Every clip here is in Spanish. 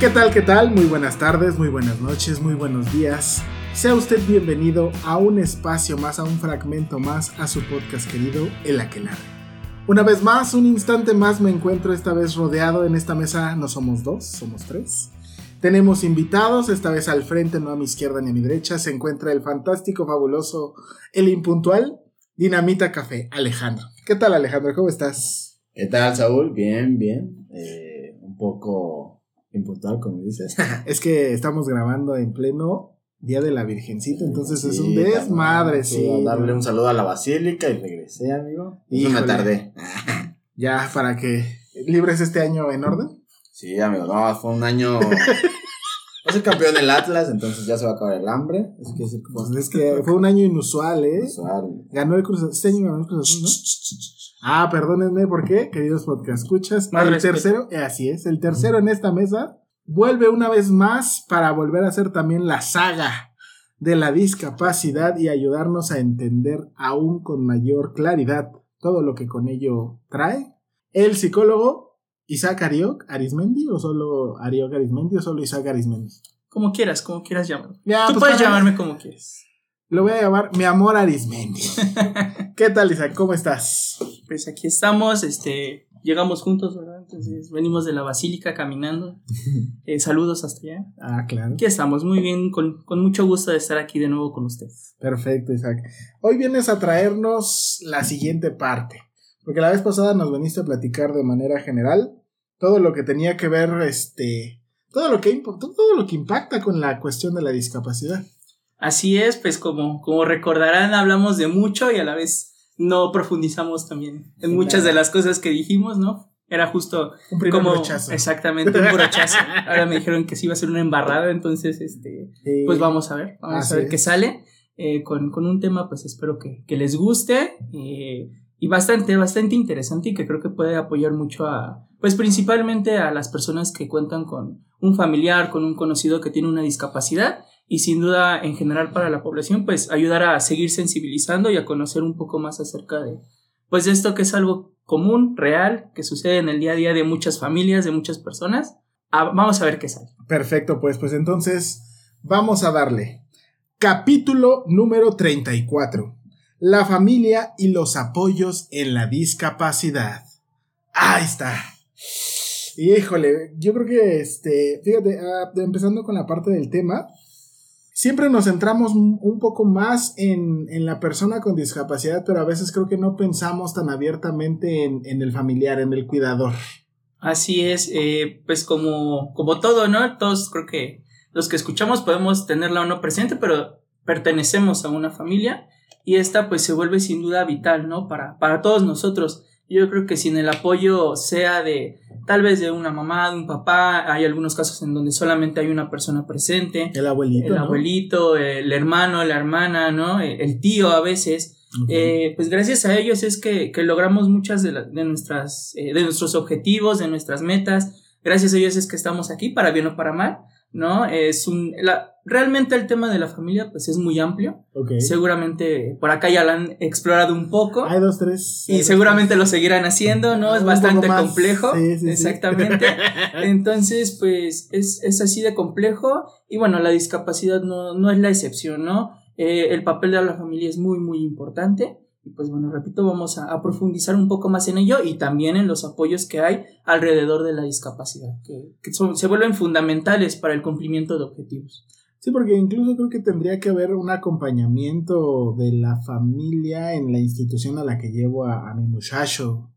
¿Qué tal? ¿Qué tal? Muy buenas tardes, muy buenas noches, muy buenos días. Sea usted bienvenido a un espacio más, a un fragmento más, a su podcast querido, El Aquelarre. Una vez más, un instante más me encuentro esta vez rodeado en esta mesa, no somos dos, somos tres. Tenemos invitados, esta vez al frente, no a mi izquierda ni a mi derecha, se encuentra el fantástico, fabuloso, el impuntual, Dinamita Café, Alejandro. ¿Qué tal Alejandro? ¿Cómo estás? ¿Qué tal, Saúl? Bien, bien. Eh, un poco impuntual, como dices. es que estamos grabando en pleno Día de la Virgencita, entonces es un desmadre, sí. a darle un saludo a la basílica y regresé, amigo. Y me tardé. Ya, para que libres este año en orden. Sí, amigo, no, fue un año. Soy campeón del Atlas, entonces ya se va a acabar el hambre. Es que es Pues es que fue un año inusual, ¿eh? Ganó el Cruz Azul. Este año ganó el Cruz Azul, ¿no? Ah, perdónenme, ¿por qué? Queridos podcast escuchas. Más el respeto. tercero, eh, así es, el tercero en esta mesa vuelve una vez más para volver a hacer también la saga de la discapacidad y ayudarnos a entender aún con mayor claridad todo lo que con ello trae. El psicólogo Isaac Ariok Arismendi o solo Ariok Arismendi o solo Isaac Arismendi. Como quieras, como quieras llamarme. Ya, Tú pues, puedes llamarme como quieras. Lo voy a llamar mi amor Arismendi. ¿Qué tal Isaac? ¿Cómo estás? Pues aquí estamos, este, llegamos juntos, ¿verdad? Entonces venimos de la basílica caminando. Eh, saludos hasta allá. Ah, claro. Aquí estamos, muy bien, con, con mucho gusto de estar aquí de nuevo con ustedes. Perfecto, Isaac. Hoy vienes a traernos la siguiente parte, porque la vez pasada nos veniste a platicar de manera general todo lo que tenía que ver, este, todo lo que, todo lo que impacta con la cuestión de la discapacidad. Así es, pues como, como recordarán, hablamos de mucho y a la vez no profundizamos también en Sí, muchas claro. de las cosas que dijimos, ¿no? Era justo Un como rechazo. exactamente un brochazo. Ahora me dijeron que sí iba a ser una embarrada, entonces este Eh, pues vamos a ver, vamos así a ver es. qué sale eh, con, con un tema, pues espero que, que les guste eh, y bastante, bastante interesante y que creo que puede apoyar mucho a, pues principalmente a las personas que cuentan con un familiar, con un conocido que tiene una discapacidad y sin duda en general para la población, pues ayudar a seguir sensibilizando y a conocer un poco más acerca de, pues esto que es algo común, real, que sucede en el día a día de muchas familias, de muchas personas. Ah, vamos a ver qué sale. Perfecto, pues, pues entonces vamos a darle. Capítulo número 34. La familia y los apoyos en la discapacidad. Ahí está. Híjole, yo creo que este, fíjate, ah, empezando con la parte del tema, siempre nos centramos un poco más en, en la persona con discapacidad, pero a veces creo que no pensamos tan abiertamente en, en el familiar, en el cuidador. Así es, eh, pues como, como todo, ¿no? Todos creo que los que escuchamos podemos tenerla o no presente, pero pertenecemos a una familia y esta pues se vuelve sin duda vital, ¿no? Para, para todos nosotros. Yo creo que sin el apoyo sea de tal vez de una mamá, de un papá, hay algunos casos en donde solamente hay una persona presente, El abuelito. el ¿no? abuelito, el hermano, la hermana, ¿no? El el tío a veces. Eh, pues gracias a ellos es que, que logramos muchas de, la- de nuestras, eh, de nuestros objetivos, de nuestras metas. Gracias a ellos es que estamos aquí, para bien o para mal. ¿no? Es un, la, realmente el tema de la familia pues es muy amplio. Ok. Seguramente por acá ya lo han explorado un poco. Hay dos, tres. hay Y dos, seguramente lo seguirán haciendo, ¿no? Es Un bastante complejo. Sí, sí, sí. Exactamente. Entonces, pues es, es así de complejo. Y bueno, la discapacidad no, no es la excepción, ¿no? Eh, el papel de la familia es muy, muy importante. Y pues bueno, repito, vamos a, a profundizar un poco más en ello y también en los apoyos que hay alrededor de la discapacidad, que, que son- se vuelven fundamentales para el cumplimiento de objetivos. Sí, porque incluso creo que tendría que haber un acompañamiento de la familia en la institución a la que llevo a, a mi muchacho.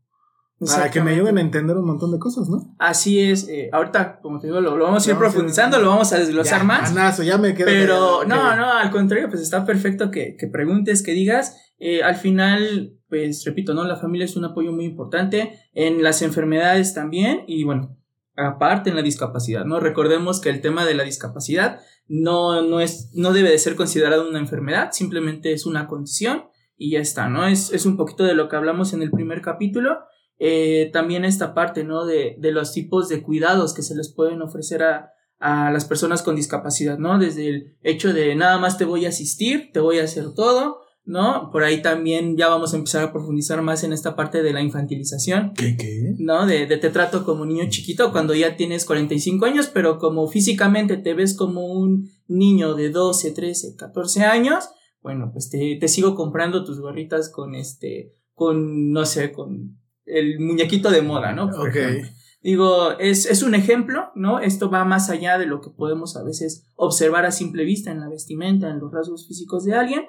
Para que me ayuden a entender un montón de cosas, ¿no? Así es, eh, ahorita, como te digo, lo, lo vamos a ir Vamos a ir- profundizando, lo vamos a desglosar Ya, más. ganazo, ya me quedo. Pero no, no, al contrario, pues está perfecto que, que preguntes, que digas. Eh, al final, pues repito, ¿no? La familia es un apoyo muy importante en las enfermedades también y bueno, aparte en la discapacidad, ¿no? Recordemos que el tema de la discapacidad no, no, es, no debe de ser considerado una enfermedad, simplemente es una condición y ya está, ¿no? Es, es un poquito de lo que hablamos en el primer capítulo. Eh, también esta parte, ¿no? De, de los tipos de cuidados que se les pueden ofrecer a, a las personas con discapacidad, ¿no? Desde el hecho de nada más te voy a asistir, te voy a hacer todo, ¿no? Por ahí también ya vamos a empezar a profundizar más en esta parte de la infantilización, ¿Qué, qué? ¿no? De, de te trato como niño chiquito cuando ya tienes 45 años, pero como físicamente te ves como un niño de 12, 13, 14 años, bueno, pues te, te sigo comprando tus gorritas con este, con, no sé, con el muñequito de moda, ¿no? Por Ok. ejemplo. Digo, es, es un ejemplo, ¿no? Esto va más allá de lo que podemos a veces observar a simple vista en la vestimenta, en los rasgos físicos de alguien,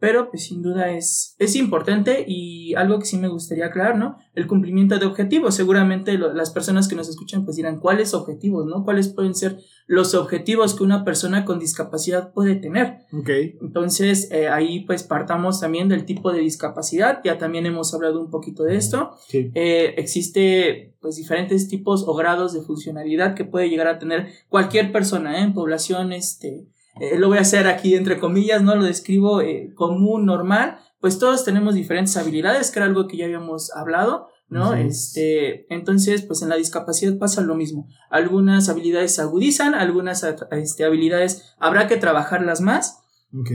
pero pues sin duda es, es importante y algo que sí me gustaría aclarar, ¿no? El cumplimiento de objetivos. Seguramente lo- las personas que nos escuchan pues dirán, ¿cuáles objetivos, no? ¿Cuáles pueden ser los objetivos que una persona con discapacidad puede tener? Ok. Entonces, eh, ahí pues partamos también del tipo de discapacidad, ya también hemos hablado un poquito de esto. Sí. Eh, existe pues diferentes tipos o grados de funcionalidad que puede llegar a tener cualquier persona ¿eh? en población, este, eh, lo voy a hacer aquí entre comillas, no lo describo eh, común, normal, pues todos tenemos diferentes habilidades, que era algo que ya habíamos hablado, ¿no? Este, entonces, pues en la discapacidad pasa lo mismo. Algunas habilidades se agudizan, algunas este, habilidades habrá que trabajarlas más,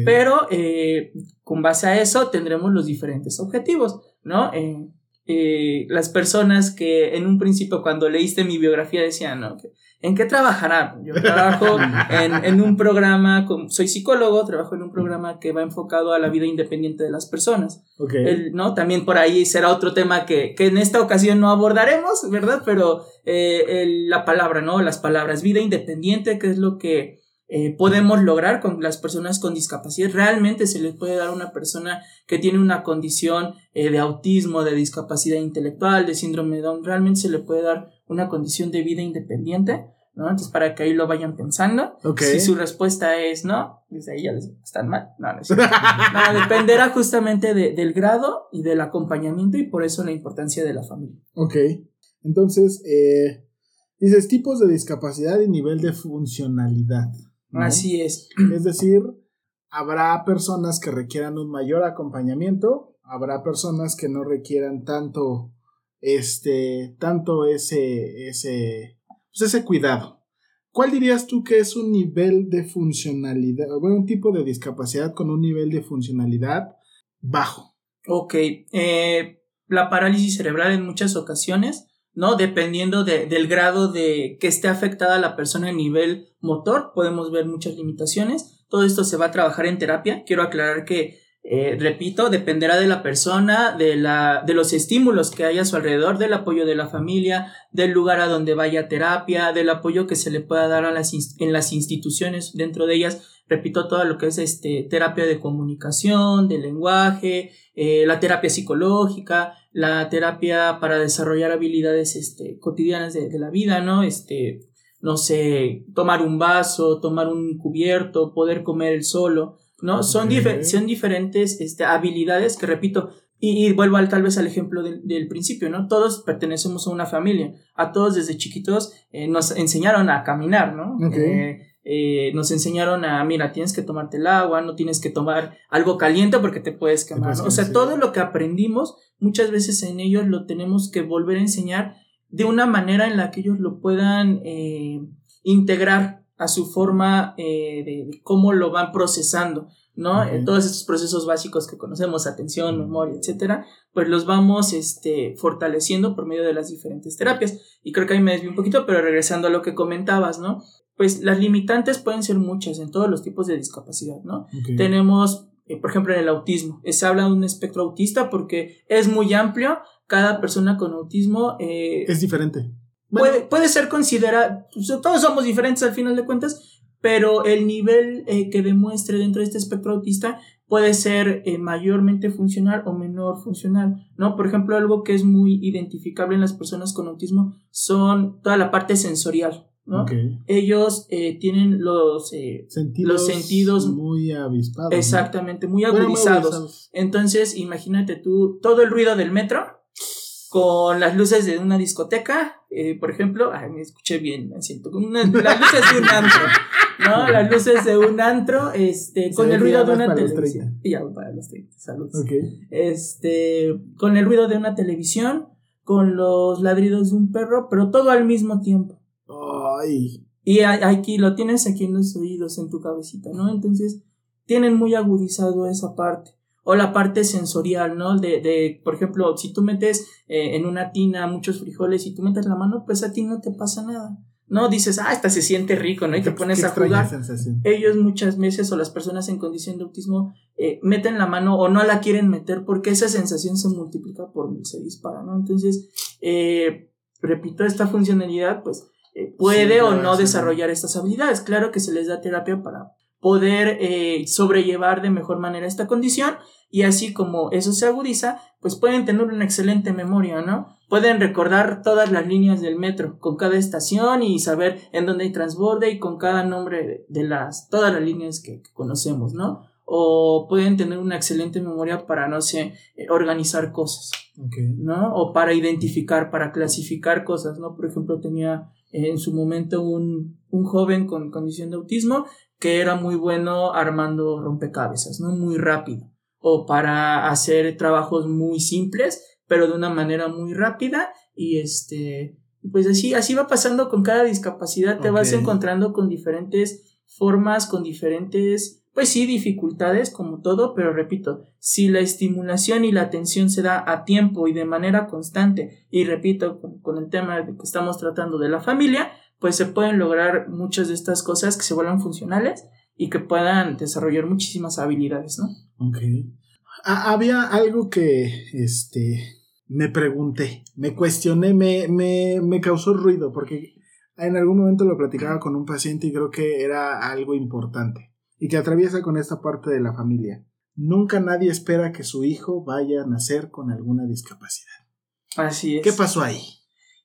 pero eh, con base a eso tendremos los diferentes objetivos, ¿no? Eh, eh, las personas que en un principio cuando leíste mi biografía decían, ¿no? Que, ¿En qué trabajará? Yo trabajo en, en un programa, con- soy psicólogo, trabajo en un programa que va enfocado a la vida independiente de las personas. Ok. El- ¿no? También por ahí será otro tema que, que en esta ocasión no abordaremos, ¿verdad? Pero eh, el- la palabra, ¿no? Las palabras, vida independiente, que es lo que eh, podemos lograr con las personas con discapacidad. Realmente se les puede dar a una persona que tiene una condición eh, de autismo, de discapacidad intelectual, de síndrome de Down, realmente se le puede dar una condición de vida independiente. ¿No? Entonces, para que ahí lo vayan pensando. Si su respuesta es no, desde ahí ya les están mal. No, no es cierto. No, dependerá justamente de- del grado y del acompañamiento y por eso la importancia de la familia. Ok. Entonces, eh, dices tipos de discapacidad y nivel de funcionalidad. ¿no? Así es. Es decir, habrá personas que requieran un mayor acompañamiento, habrá personas que no requieran tanto, este, tanto ese, ese, pues ese cuidado. ¿Cuál dirías tú que es un nivel de funcionalidad, bueno, un tipo de discapacidad con un nivel de funcionalidad bajo? Ok. eh, la parálisis cerebral en muchas ocasiones, ¿no? Dependiendo de- del grado de que esté afectada la persona a nivel motor, podemos ver muchas limitaciones. Todo esto se va a trabajar en terapia. Quiero aclarar que, eh, repito, dependerá de la persona, de, la, de los estímulos que haya a su alrededor, del apoyo de la familia, del lugar a donde vaya terapia, del apoyo que se le pueda dar a las, en las instituciones, dentro de ellas, repito, todo lo que es este, terapia de comunicación, de lenguaje, eh, la terapia psicológica, la terapia para desarrollar habilidades este, cotidianas de, de la vida, ¿no? Este, no sé, tomar un vaso, tomar un cubierto, poder comer el solo, ¿no? Son, Ok. dife- son diferentes este, habilidades que, repito, y, y vuelvo al, tal vez al ejemplo del, del principio, ¿no? Todos pertenecemos a una familia, a todos desde chiquitos eh, nos enseñaron a caminar, ¿no? Eh, eh, nos enseñaron a, mira, tienes que tomarte el agua, no tienes que tomar algo caliente porque te puedes quemar. puedes ¿no? O sea, todo lo que aprendimos, muchas veces en ellos lo tenemos que volver a enseñar de una manera en la que ellos lo puedan eh, integrar a su forma eh, de, cómo lo van procesando, ¿no? Ok. Todos estos procesos básicos que conocemos, atención, memoria, etcétera, pues los vamos este, fortaleciendo por medio de las diferentes terapias. Y creo que ahí me desvío un poquito, pero regresando a lo que comentabas, ¿no? Pues las limitantes pueden ser muchas en todos los tipos de discapacidad, ¿no? Tenemos, eh, por ejemplo, en el autismo. Eh, Se habla de un espectro autista porque es muy amplio. Cada persona con autismo eh, Es diferente. Bueno, puede, puede ser considerada, pues, todos somos diferentes al final de cuentas, pero el nivel eh, que demuestre dentro de este espectro autista puede ser eh, mayormente funcional o menor funcional, ¿no? Por ejemplo, algo que es muy identificable en las personas con autismo son toda la parte sensorial, ¿no? Ellos eh, tienen los... eh, Sentidos Los sentidos- muy avispados. exactamente, muy agudizados. Entonces, imagínate tú todo el ruido del metro con las luces de una discoteca, eh, por ejemplo, ay, me escuché bien, me siento con una- las luces de un antro, ¿no? Las luces de un antro, este, con el ruido de una televisión. 30. Y ya para los 30, saludos. Ok. Este, con el ruido de una televisión, con los ladridos de un perro, pero todo al mismo tiempo. Ay. Y aquí lo tienes aquí en los oídos, en tu cabecita, ¿no? Entonces, tienen muy agudizado esa parte. O la parte sensorial, ¿no? De, de por ejemplo, si tú metes eh, en una tina muchos frijoles y tú metes la mano, pues a ti no te pasa nada. No dices, ah, esta se siente rico, ¿no? Y te pones a jugar. sensación. Ellos muchas veces, o las personas en condición de autismo, eh, meten la mano o no la quieren meter porque esa sensación se multiplica por mil, se dispara, ¿no? Entonces, eh, repito, esta funcionalidad, pues, eh, puede Sí, o no desarrollar estas habilidades. Claro que se les da terapia para poder eh, sobrellevar de mejor manera esta condición y así como eso se agudiza, pues pueden tener una excelente memoria, ¿no? Pueden recordar todas las líneas del metro con cada estación y saber en dónde hay transborde y con cada nombre de- las todas las líneas que, que conocemos, ¿no? O pueden tener una excelente memoria para, no sé, eh, organizar cosas. ¿no? O para identificar, para clasificar cosas, ¿no? Por ejemplo, tenía eh, en su momento un, un joven con condición de autismo que era muy bueno armando rompecabezas, ¿no? Muy rápido. O para hacer trabajos muy simples, pero de una manera muy rápida y este... Pues así, así va pasando con cada discapacidad, te vas encontrando con diferentes formas, con diferentes, pues sí, dificultades como todo, pero repito, si la estimulación y la atención se da a tiempo y de manera constante, y repito, con, con el tema de que estamos tratando de la familia, pues se pueden lograr muchas de estas cosas que se vuelvan funcionales y que puedan desarrollar muchísimas habilidades, ¿no? Ok. Ha- había algo que, este, me pregunté, me cuestioné, me, me, me causó ruido, porque en algún momento lo platicaba con un paciente y creo que era algo importante y que atraviesa con esta parte de la familia. Nunca nadie espera que su hijo vaya a nacer con alguna discapacidad. Así es. ¿Qué pasó ahí?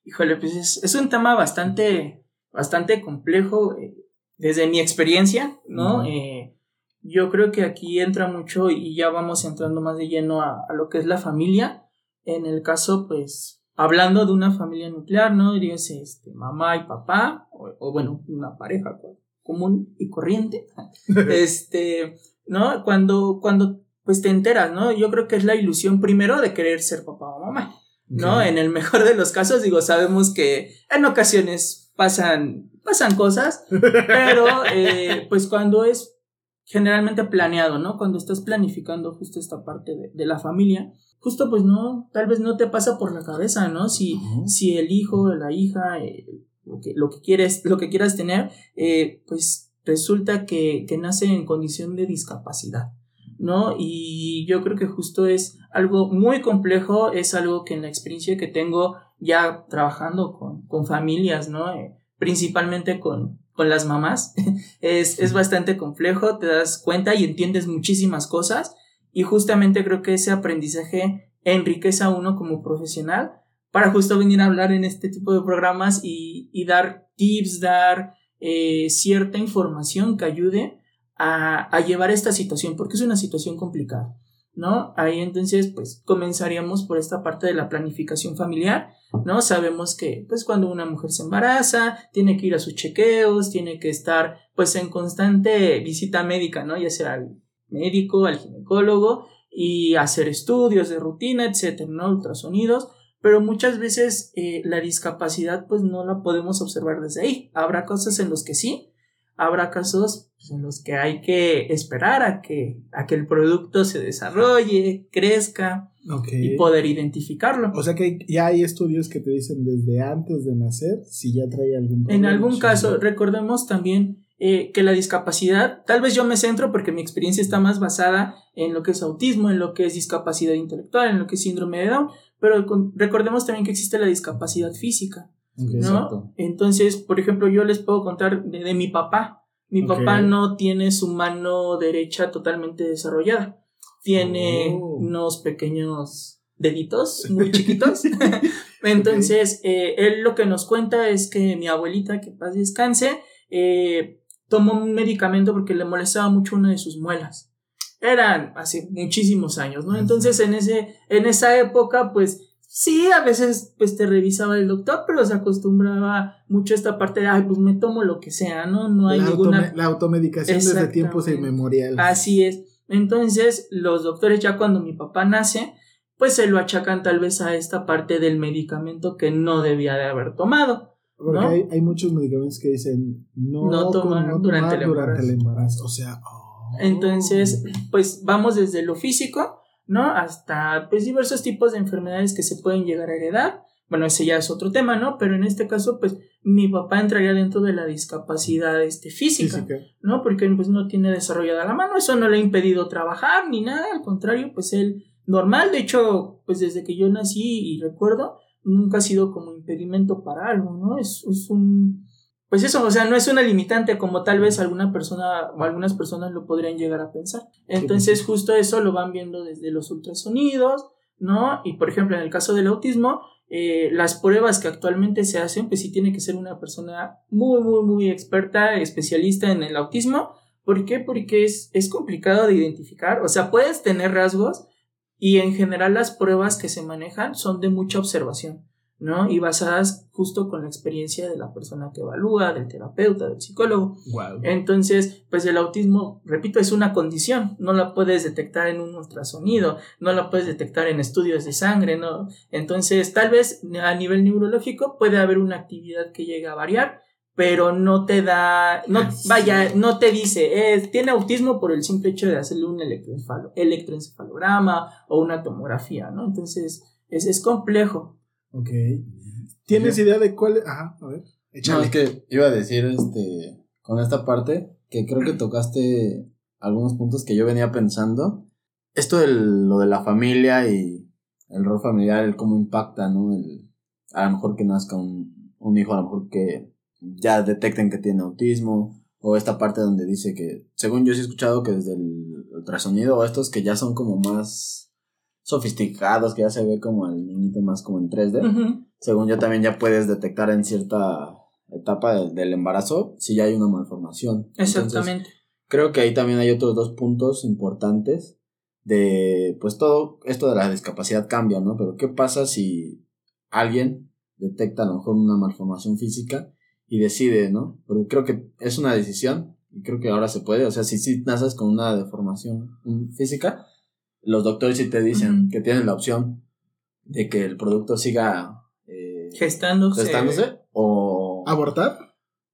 Híjole, pues es, es un tema bastante, bastante complejo eh, desde mi experiencia, ¿no? Eh, yo creo que aquí entra mucho y ya vamos entrando más de lleno a, a lo que es la familia. En el caso, pues, hablando de una familia nuclear, ¿no? Dígase, este, mamá y papá, o, o, bueno, una pareja co- común y corriente. este, ¿no? Cuando, cuando, pues te enteras, ¿no? Yo creo que es la ilusión primero de querer ser papá o mamá. ¿no? En el mejor de los casos, digo, sabemos que en ocasiones pasan, pasan cosas, pero eh, pues cuando es generalmente planeado, ¿no? Cuando estás planificando justo esta parte de, de la familia, justo pues no, tal vez no te pasa por la cabeza, ¿no? Si, si el hijo, la hija, eh, lo, que, lo, que quieres, lo que quieras tener, eh, pues resulta que, que nace en condición de discapacidad. ¿no? Y yo creo que justo es algo muy complejo, es algo que en la experiencia que tengo ya trabajando con, con familias, ¿no? Eh, principalmente con, con las mamás, es, es bastante complejo, te das cuenta y entiendes muchísimas cosas y justamente creo que ese aprendizaje enriquece a uno como profesional para justo venir a hablar en este tipo de programas y, y dar tips, dar eh, cierta información que ayude a, a, llevar esta situación, porque es una situación complicada, ¿no? Ahí entonces, pues, comenzaríamos por esta parte de la planificación familiar, ¿no? Sabemos que, pues, cuando una mujer se embaraza, tiene que ir a sus chequeos, tiene que estar, pues, en constante visita médica, ¿no? Ya sea al médico, al ginecólogo, y hacer estudios de rutina, etcétera, ¿no? Ultrasonidos, pero muchas veces eh, la discapacidad, pues, no la podemos observar desde ahí. Habrá cosas en los que sí, habrá casos pues, en los que hay que esperar a que, a que el producto se desarrolle, crezca y poder identificarlo. O sea que ya hay estudios que te dicen desde antes de nacer si ya trae algún En problema. algún Sí. caso, recordemos también eh, que la discapacidad, tal vez yo me centro porque mi experiencia está más basada en lo que es autismo, en lo que es discapacidad intelectual, en lo que es síndrome de Down, pero con- recordemos también que existe la discapacidad física, ¿no? Exacto. Entonces, por ejemplo, yo les puedo contar de, de mi papá. Mi papá no tiene su mano derecha totalmente desarrollada. Tiene Oh. unos pequeños deditos muy chiquitos. Entonces, eh, él lo que nos cuenta es que mi abuelita, que paz descanse, eh, tomó un medicamento porque le molestaba mucho una de sus muelas. Eran hace muchísimos años, ¿no? Entonces, en, ese, en esa época, pues sí, a veces pues te revisaba el doctor, pero se acostumbraba mucho a esta parte de, ay, pues me tomo lo que sea, ¿no? No hay la, ninguna... autome- la automedicación desde tiempos inmemoriales. Así es. Entonces, los doctores ya cuando mi papá nace, pues se lo achacan tal vez a esta parte del medicamento que no debía de haber tomado. Porque ¿no? hay, hay muchos medicamentos que dicen no, No tomar no durante el durante el embarazo. embarazo. O sea, oh. Entonces, pues vamos desde lo físico, ¿no? Hasta pues diversos tipos de enfermedades que se pueden llegar a heredar. Bueno, ese ya es otro tema, ¿no? Pero en este caso, pues mi papá entraría dentro de la discapacidad este, física. física. ¿no? Porque pues no tiene desarrollada la mano, eso no le ha impedido trabajar ni nada, al contrario, pues él normal, de hecho, pues desde que yo nací y recuerdo, nunca ha sido como impedimento para algo, ¿no? Es, es un, pues eso, o sea, no es una limitante como tal vez alguna persona o algunas personas lo podrían llegar a pensar. Entonces, justo eso lo van viendo desde los ultrasonidos, ¿no? Y por ejemplo, en el caso del autismo, eh, las pruebas que actualmente se hacen, pues sí tiene que ser una persona muy, muy, muy experta, especialista en el autismo. ¿Por qué? Porque es, es complicado de identificar. O sea, puedes tener rasgos y en general las pruebas que se manejan son de mucha observación, ¿no? Y basadas justo con la experiencia de la persona que evalúa, del terapeuta, del psicólogo. Wow. Entonces, pues el autismo, repito, es una condición, no la puedes detectar en un ultrasonido, no la puedes detectar en estudios de sangre, ¿no? Entonces, tal vez a nivel neurológico puede haber una actividad que llegue a variar, pero no te da, no, vaya, no te dice, eh, tiene autismo por el simple hecho de hacerle un electroencefalo- electroencefalograma o una tomografía, ¿no? Entonces, es, es complejo. Ok. ¿Tienes idea de cuál? Ajá, a ver. No, Échale. es que iba a decir, este, con esta parte, que creo que tocaste algunos puntos que yo venía pensando. Esto de lo de la familia y el rol familiar, el cómo impacta, ¿no? El, a lo mejor que nazca un, un hijo, a lo mejor que ya detecten que tiene autismo, o esta parte donde dice que, según yo sí he escuchado que desde el ultrasonido, o estos que ya son como más sofisticados, que ya se ve como el niñito más como en 3D Ujú. según yo también ya puedes detectar en cierta etapa de- del embarazo si ya hay una malformación. Entonces, Exactamente. creo que ahí también hay otros dos puntos importantes de, pues todo esto de la discapacidad cambia, ¿no? Pero ¿qué pasa si alguien detecta a lo mejor una malformación física y decide, ¿no? Porque creo que es una decisión y creo que ahora se puede, o sea, si sí naces con una deformación física, los doctores sí te dicen que tienen la opción de que el producto siga eh, Gestándose. gestándose o ¿Abortar?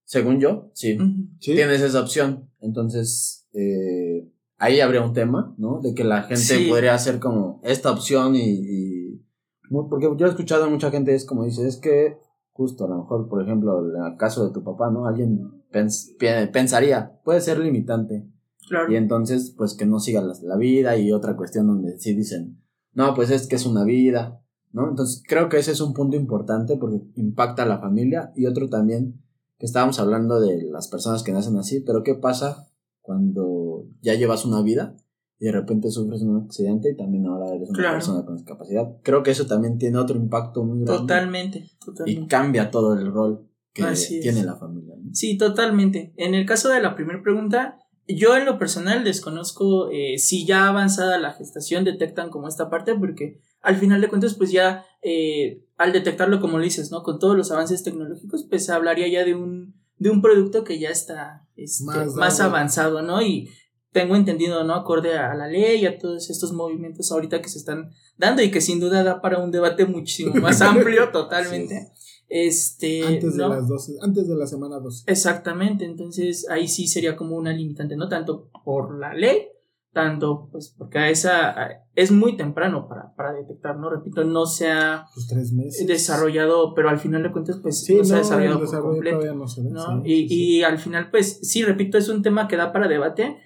según yo, sí, tienes esa opción. Entonces, eh, ahí habría un tema, ¿no? De que la gente Sí. podría hacer como esta opción y, porque yo he escuchado a mucha gente es como dice, es que justo a lo mejor, por ejemplo, en el caso de tu papá, ¿no? Alguien pens- pensaría, puede ser limitante. Claro. Y entonces, pues que no siga la, la vida y otra cuestión donde sí dicen, no, pues es que es una vida, ¿no? Entonces creo que ese es un punto importante porque impacta a la familia y otro también que estábamos hablando de las personas que nacen así, pero ¿qué pasa cuando ya llevas una vida y de repente sufres un accidente y también ahora eres una Claro. persona con discapacidad? Creo que eso también tiene otro impacto muy grande Totalmente, y cambia todo el rol que Así es. tiene la familia. ¿no? Sí, totalmente. En el caso de la primera pregunta, yo en lo personal desconozco eh, si ya avanzada la gestación detectan como esta parte, porque al final de cuentas, pues ya eh, al detectarlo, como lo dices, ¿no? Con todos los avances tecnológicos, pues se hablaría ya de un, de un producto que ya está este, Más avanzado, ¿no? Y tengo entendido, ¿no? Acorde a la ley, a todos estos movimientos ahorita que se están dando y que sin duda da para un debate muchísimo más amplio, totalmente. Este, Antes de las 12, antes de la semana 12. Exactamente, entonces ahí sí sería como una limitante, no tanto por la ley, tanto pues porque a esa a- es muy temprano para, para detectar, ¿no? Repito, no se ha Pues tres meses. desarrollado, pero al final de cuentas pues Sí, no se ha desarrollado por completo. no se. ¿no? sí, y, sí. y al final, pues sí, repito, es un tema que da para debate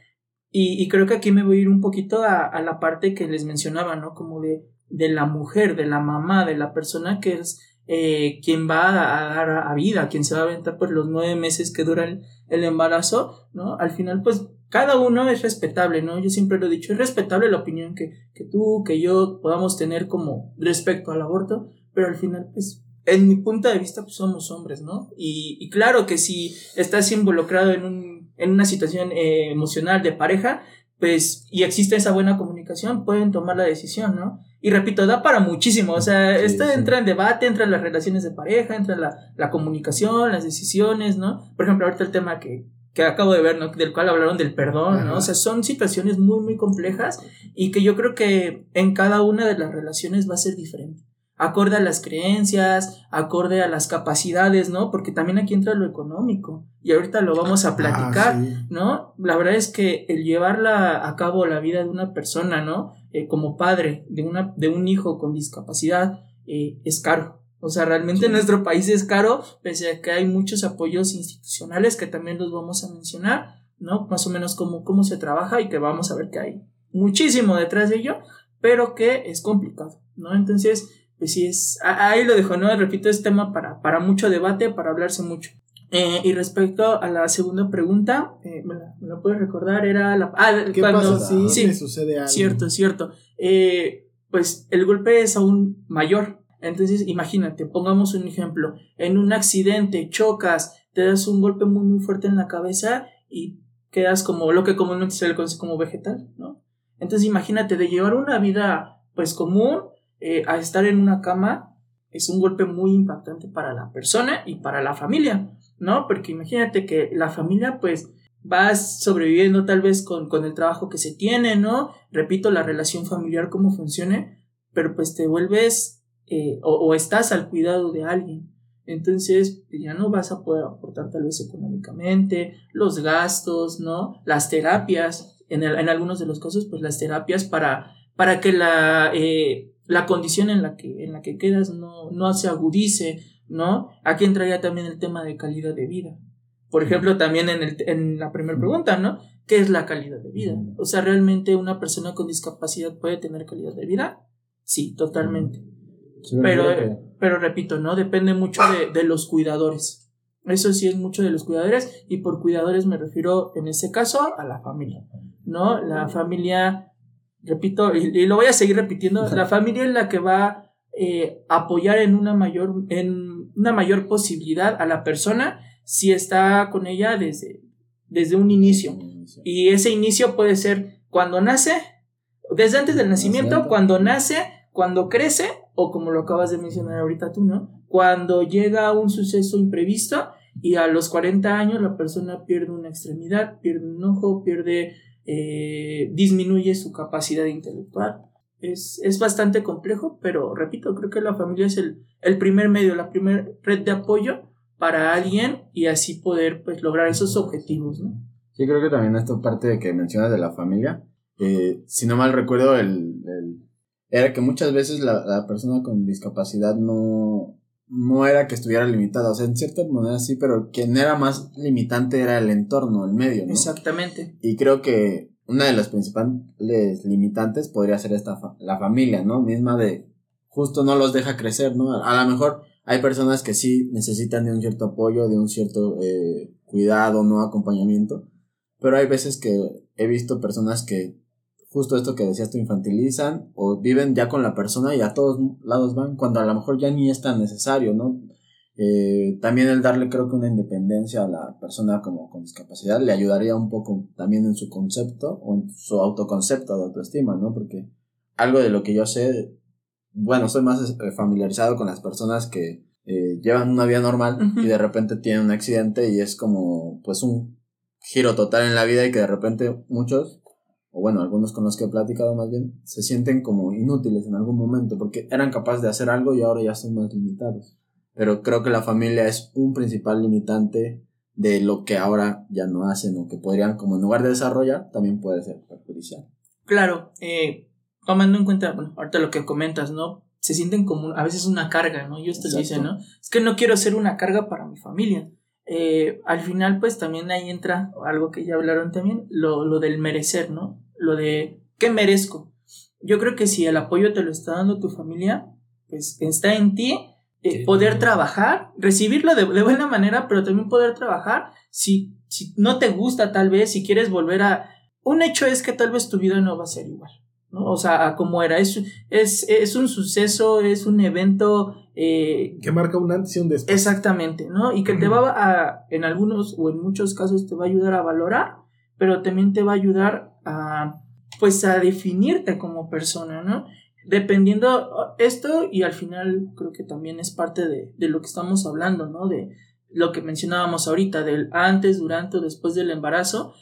y, y creo que aquí me voy a ir un poquito a, a la parte que les mencionaba, ¿no? Como de, de la mujer, de la mamá, de la persona que es eh, quien va a, dar a vida, quien se va a aventar por los nueve meses que dura el, embarazo, ¿no? Al final, pues cada uno es respetable, ¿no? Yo siempre lo he dicho, es respetable la opinión que, que tú, que yo podamos tener como respecto al aborto, pero al final, pues en mi punto de vista, pues somos hombres, ¿no? Y, y claro que si estás involucrado en, un, en una situación eh, emocional de pareja, pues, y existe esa buena comunicación, pueden tomar la decisión, ¿no? Y repito, da para muchísimo, o sea, Sí, esto sí. entra en debate, entra en las relaciones de pareja, entra en la, la comunicación, las decisiones, ¿no? Por ejemplo, ahorita el tema que, que acabo de ver, ¿no? Del cual hablaron del perdón, ¿no? Ajá. O sea, son situaciones muy, muy complejas y que yo creo que en cada una de las relaciones va a ser diferente. Acorde a las creencias, acorde a las capacidades, ¿no? Porque también aquí entra lo económico y ahorita lo vamos a platicar. Ah, sí. ¿no? La verdad es que el llevarla a cabo la vida de una persona, ¿no? Eh, como padre de, una, de un hijo con discapacidad, eh, es caro. O sea, realmente en nuestro país es caro, pese a que hay muchos apoyos institucionales que también los vamos a mencionar, ¿no? Más o menos cómo, cómo se trabaja y que vamos a ver que hay muchísimo detrás de ello, pero que es complicado, ¿no? Entonces, pues sí es, ahí lo dejo, ¿no? Repito, es tema para, para mucho debate, para hablarse mucho. Eh, y respecto a la segunda pregunta, eh, ¿me, la, me la puedes recordar? Era la... Ah, ¿Qué cuando... pasa si sí, sucede algo? Cierto, cierto. Eh, pues el golpe es aún mayor. Entonces, imagínate, pongamos un ejemplo. En un accidente, chocas, te das un golpe muy, muy fuerte en la cabeza y quedas como lo que comúnmente se le conoce como vegetal, ¿no? Entonces, imagínate, de llevar una vida, pues, común eh, a estar en una cama, es un golpe muy impactante para la persona y para la familia, ¿no? Porque imagínate que la familia, pues, vas sobreviviendo tal vez con, con el trabajo que se tiene, ¿no? Repito, la relación familiar, cómo funcione, pero pues te vuelves eh, o, estás al cuidado de alguien. Entonces ya no vas a poder aportar tal vez económicamente, los gastos, ¿no? Las terapias, en, en algunos de los casos, pues las terapias para, para que la, eh, la condición en la que, en la que quedas no, no se agudice, ¿no? Aquí entraría también el tema de calidad de vida. Por ejemplo, también en, el, en la primera pregunta, ¿no? ¿Qué es la calidad de vida? O sea, ¿realmente una persona con discapacidad puede tener calidad de vida? Sí, totalmente. Sí, Pero, eh, pero repito, ¿no? Depende mucho de, de los cuidadores. Eso sí es mucho de los cuidadores y por cuidadores me refiero en ese caso a la familia, ¿no? La familia, repito, y, y lo voy a seguir repitiendo, la familia es la que va eh, a apoyar en una mayor, en una mayor posibilidad a la persona si está con ella desde, desde un inicio. Y ese inicio puede ser cuando nace, desde antes del nacimiento, cuando nace, cuando crece, o como lo acabas de mencionar ahorita tú, ¿no? Cuando llega un suceso imprevisto y a los 40 años la persona pierde una extremidad, pierde un ojo, pierde, eh, disminuye su capacidad intelectual. Es, es bastante complejo, pero repito, creo que la familia es el, el primer medio, la primera red de apoyo para alguien y así poder pues lograr esos objetivos, ¿no? Sí, creo que también esta parte de que mencionas de la familia, eh, si no mal recuerdo, el, el- era que muchas veces la, la persona con discapacidad no, no era que estuviera limitada, o sea, en cierta manera sí, pero quien era más limitante era el entorno, el medio, ¿no? Exactamente. Y creo que una de las principales limitantes podría ser esta fa- la familia, ¿no? Misma de justo no los deja crecer, ¿no? A lo mejor hay personas que sí necesitan de un cierto apoyo, de un cierto eh, cuidado, no acompañamiento, pero hay veces que he visto personas que justo esto que decías tú infantilizan o viven ya con la persona y a todos lados van cuando a lo mejor ya ni es tan necesario, ¿no? Eh, también el darle creo que una independencia a la persona como con discapacidad le ayudaría un poco también en su concepto o en su autoconcepto de autoestima, ¿no? Porque algo de lo que yo sé, bueno, soy más eh, familiarizado con las personas que eh, llevan una vida normal y de repente tienen un accidente y es como pues un giro total en la vida y que de repente muchos, o bueno, algunos con los que he platicado más bien, se sienten como inútiles en algún momento porque eran capaces de hacer algo y ahora ya son más limitados. Pero creo que la familia es un principal limitante de lo que ahora ya no hacen o que podrían, como en lugar de desarrollar, también puede ser perjudicial. Claro, eh, tomando en cuenta, bueno, ahorita lo que comentas, ¿no? Se sienten como a veces una carga, ¿no? Y usted dice, ¿no? Es que no quiero ser una carga para mi familia. Eh, al final, pues también ahí entra algo que ya hablaron también, lo, lo del merecer, ¿no? Lo de, ¿qué merezco? Yo creo que si el apoyo te lo está dando tu familia, pues está en ti eh, poder trabajar, recibirlo de, de, buena manera, pero también poder trabajar si, si no te gusta tal vez, si quieres volver a... Un hecho es que tal vez tu vida no va a ser igual. ¿no? O sea, como era, es, es, es un suceso, es un evento eh, que marca un antes y un después. Exactamente, ¿no? Y que te va a, en algunos o en muchos casos te va a ayudar a valorar, pero también te va a ayudar a, pues, a definirte como persona, ¿no? Dependiendo esto y al final creo que también es parte de, de lo que estamos hablando, ¿no? De lo que mencionábamos ahorita, del antes, durante o después del embarazo,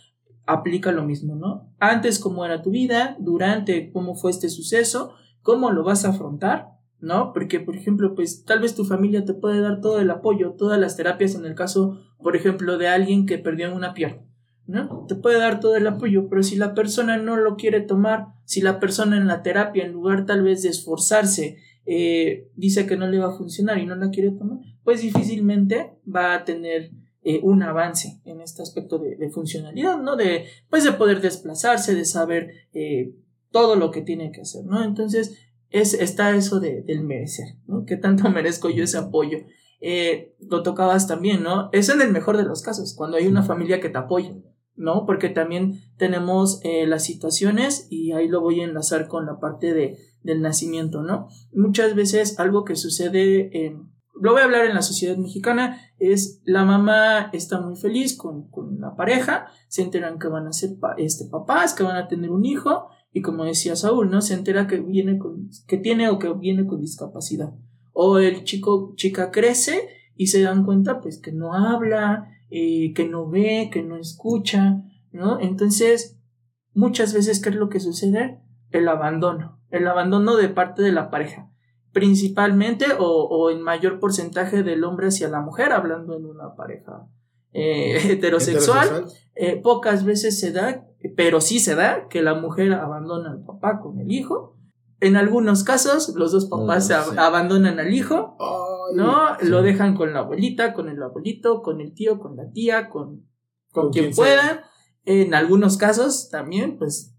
aplica lo mismo, ¿no? Antes cómo era tu vida, durante cómo fue este suceso, cómo lo vas a afrontar, ¿no? Porque, por ejemplo, pues tal vez tu familia te puede dar todo el apoyo, todas las terapias en el caso, por ejemplo, de alguien que perdió una pierna, ¿no? Te puede dar todo el apoyo, pero si la persona no lo quiere tomar, si la persona en la terapia, en lugar tal vez de esforzarse, eh, dice que no le va a funcionar y no la quiere tomar, pues difícilmente va a tener eh, un avance en este aspecto de, funcionalidad, ¿no? De, pues de poder desplazarse, de saber eh, todo lo que tiene que hacer, ¿no? Entonces, es, está eso de, del merecer, ¿no? ¿Qué tanto merezco yo ese apoyo? Lo tocabas también, ¿no? Es en el mejor de los casos, cuando hay una familia que te apoya, ¿no? Porque también tenemos eh, las situaciones, y ahí lo voy a enlazar con la parte de, del nacimiento, ¿no? Muchas veces algo que sucede en lo voy a hablar en la sociedad mexicana, es la mamá está muy feliz con, con la pareja, se enteran que van a ser este, papás, que van a tener un hijo, y como decía Saúl, ¿no? Se entera que viene con, que tiene o que viene con discapacidad. O el chico, chica crece y se dan cuenta pues que no habla, eh, que no ve, que no escucha, ¿no? Entonces, muchas veces, ¿qué es lo que sucede? El abandono, el abandono de parte de la pareja principalmente o, o, en mayor porcentaje del hombre hacia la mujer, hablando en una pareja eh, heterosexual, heterosexual. Eh, pocas veces se da, pero sí se da, que la mujer abandona al papá con el hijo. En algunos casos, los dos papás oh, sí. abandonan al hijo, Ay, ¿no? Sí. Lo dejan con la abuelita, con el abuelito, con el tío, con la tía, con, con, con quien, puedan. En algunos casos también, pues,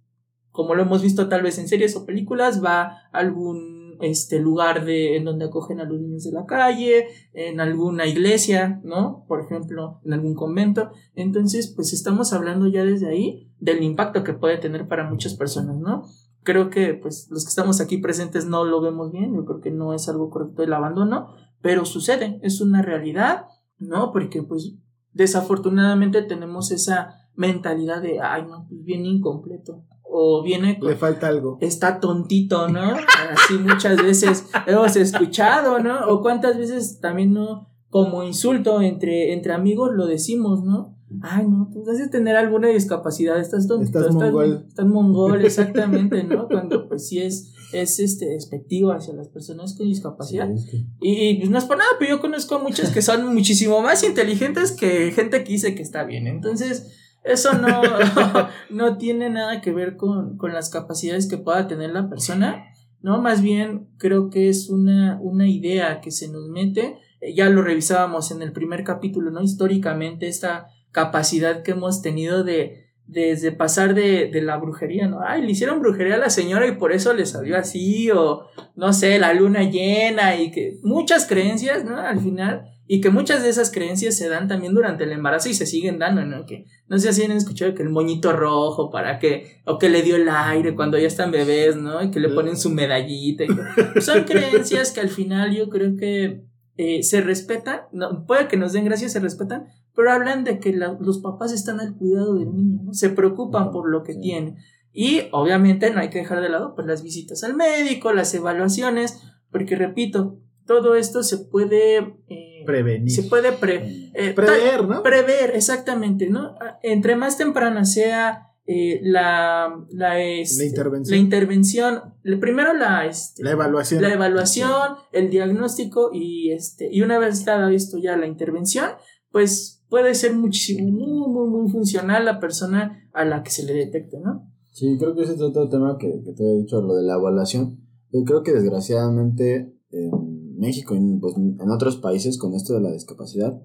como lo hemos visto tal vez en series o películas, va algún este lugar de en donde acogen a los niños de la calle, en alguna iglesia, ¿no? Por ejemplo, en algún convento. Entonces, pues estamos hablando ya desde ahí del impacto que puede tener para muchas personas, ¿no? Creo que pues los que estamos aquí presentes no lo vemos bien, yo creo que no es algo correcto el abandono, pero sucede, es una realidad, ¿no? Porque pues desafortunadamente tenemos esa mentalidad de, ay, no, pues bien incompleto, o viene le falta algo. Está tontito no así muchas veces hemos escuchado no o cuántas veces también no como insulto entre entre amigos lo decimos no ay no tú has de tener alguna discapacidad estás tontito estás, estás mongol. estás mongol exactamente no cuando pues sí es es este despectivo hacia las personas con discapacidad. Sí, es que... y, y pues no es por nada pero yo conozco a muchas que son muchísimo más inteligentes que gente que dice que está bien. Entonces eso no, no tiene nada que ver con, con, las capacidades que pueda tener la persona, ¿no? Más bien creo que es una, una idea que se nos mete, ya lo revisábamos en el primer capítulo, ¿no? Históricamente esta capacidad que hemos tenido de desde pasar de, de la brujería, ¿no? Ay, le hicieron brujería a la señora y por eso le salió así, o no sé, la luna llena y que muchas creencias, ¿no? Al final y que muchas de esas creencias se dan también durante el embarazo y se siguen dando, ¿no? Que no sé si han escuchado que el moñito rojo para que, o que le dio el aire cuando ya están bebés, ¿no? Y que le ponen su medallita. Que, son creencias que al final yo creo que eh, se respetan, no, puede que nos den gracias, se respetan, pero hablan de que la, los papás están al cuidado del niño, ¿no? se preocupan por lo que sí. tiene. Y obviamente no hay que dejar de lado pues las visitas al médico, las evaluaciones, porque repito, todo esto se puede eh, prevenir. Se puede pre, eh, prever, ¿no? Prever, exactamente, ¿no? Entre más temprana sea eh, la, la, este, La intervención. la intervención, el- primero la, este, La evaluación. la evaluación, el diagnóstico y este y una vez dada esto ya la intervención, pues puede ser muchísimo muy muy muy funcional la persona a la que se le detecte, ¿no? Sí, creo que ese es otro tema que, que te he dicho, lo de la evaluación. Yo creo que desgraciadamente en México y pues, en otros países con esto de la discapacidad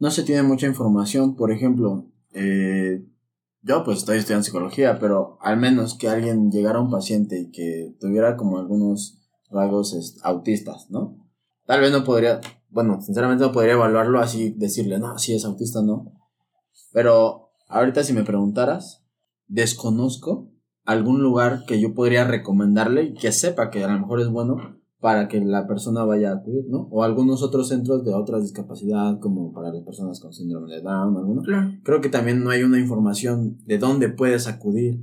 no se tiene mucha información. Por ejemplo, eh, yo pues estoy estudiando psicología, pero al menos que alguien llegara a un paciente y que tuviera como algunos rasgos este, autistas, ¿no? Tal vez no podría, bueno, sinceramente no podría evaluarlo así, decirle, no, si es autista, no. Pero ahorita si me preguntaras, desconozco algún lugar que yo podría recomendarle y que sepa que a lo mejor es bueno para que la persona vaya a acudir, ¿no? O algunos otros centros de otra discapacidad, como para las personas con síndrome de Down, alguno. Claro. Creo que también no hay una información de dónde puedes acudir.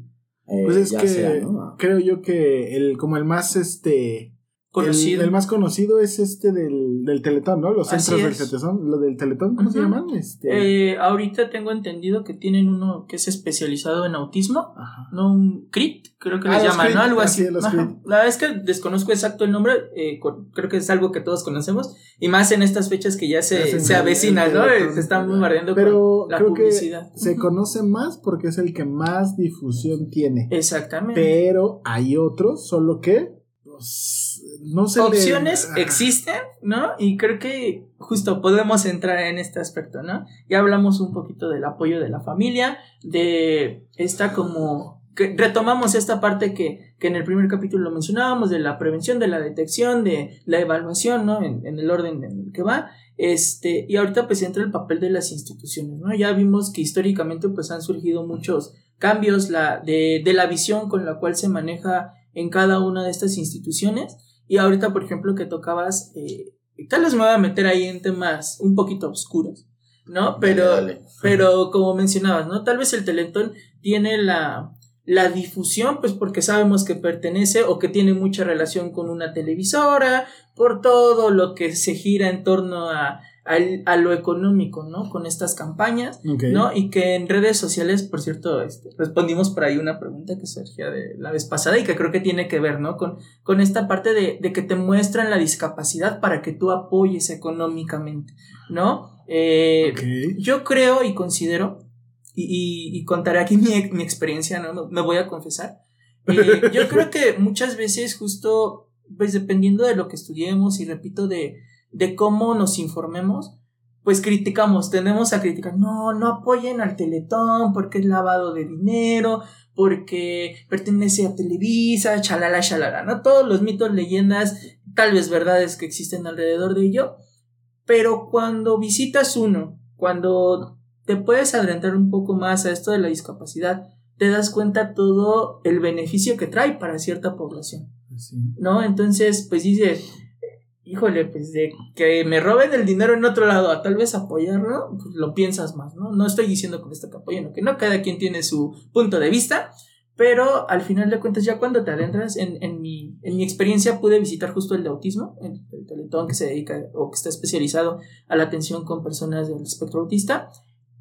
eh, Pues es ya que sea, ¿no? creo yo que el, como el más este Conocido. El, el más conocido es este del, del Teletón, ¿no? Los centros del. Teletón, lo del Teletón, ¿cómo se llaman? Este, Eh, ahorita tengo entendido que tienen uno que es especializado en autismo, ajá. no un CRIT, creo que Ah, les llaman, ¿no? Algo así. La verdad es que desconozco exacto el nombre, eh, con- creo que es algo que todos conocemos, y más en estas fechas que ya se, se ¿no? Teletón. Se están bombardeando Pero con la creo que publicidad. se Ujú. conoce más porque es el que más difusión tiene. Exactamente. Pero hay otros, solo que pues, no se Opciones Ah, existen, ¿no? Y creo que justo podemos entrar en este aspecto, ¿no? Ya hablamos un poquito del apoyo de la familia, de esta como... que retomamos esta parte que, que en el primer capítulo lo mencionábamos, de la prevención, de la detección, de la evaluación, ¿no? En, en el orden en el que va. Este, y ahorita pues entra el papel de las instituciones, ¿no? Ya vimos que históricamente pues han surgido muchos cambios la, de, de la visión con la cual se maneja en cada una de estas instituciones. Y ahorita, por ejemplo, que tocabas, eh, tal vez me voy a meter ahí en temas un poquito oscuros, ¿no? Pero, Dale, dale. pero como mencionabas, ¿no? Tal vez el Teletón tiene la, la difusión, pues porque sabemos que pertenece o que tiene mucha relación con una televisora, por todo lo que se gira en torno a, al- a lo económico, ¿no? Con estas campañas. ¿no? Y que en redes sociales, por cierto, este, respondimos por ahí una pregunta que surgía de la vez pasada y que creo que tiene que ver, ¿no? Con, con esta parte de, de que te muestran la discapacidad para que tú apoyes económicamente, ¿no? Eh, Ok. Yo creo y considero, y, y- y contaré aquí mi, mi experiencia, ¿no? Me- Me voy a confesar. Eh, yo creo que muchas veces justo, pues dependiendo de lo que estudiemos y repito, de, de cómo nos informemos, pues criticamos, tendemos a criticar, no, no apoyen al Teletón porque es lavado de dinero, porque pertenece a Televisa, chalala, chalala, ¿no? Todos los mitos, leyendas, tal vez verdades que existen alrededor de ello, pero cuando visitas uno, cuando te puedes adentrar un poco más a esto de la discapacidad, te das cuenta todo el beneficio que trae para cierta población. Sí. ¿no? Entonces, pues dice, híjole, pues de que me roben el dinero en otro lado a tal vez apoyarlo, pues lo piensas más, ¿no? No estoy diciendo con esto que apoyen o que no, cada quien tiene su punto de vista, pero al final de cuentas, ya cuando te adentras, en, en, mi, en mi experiencia pude visitar justo el de autismo, el, el teletón que se dedica o que está especializado a la atención con personas del espectro autista,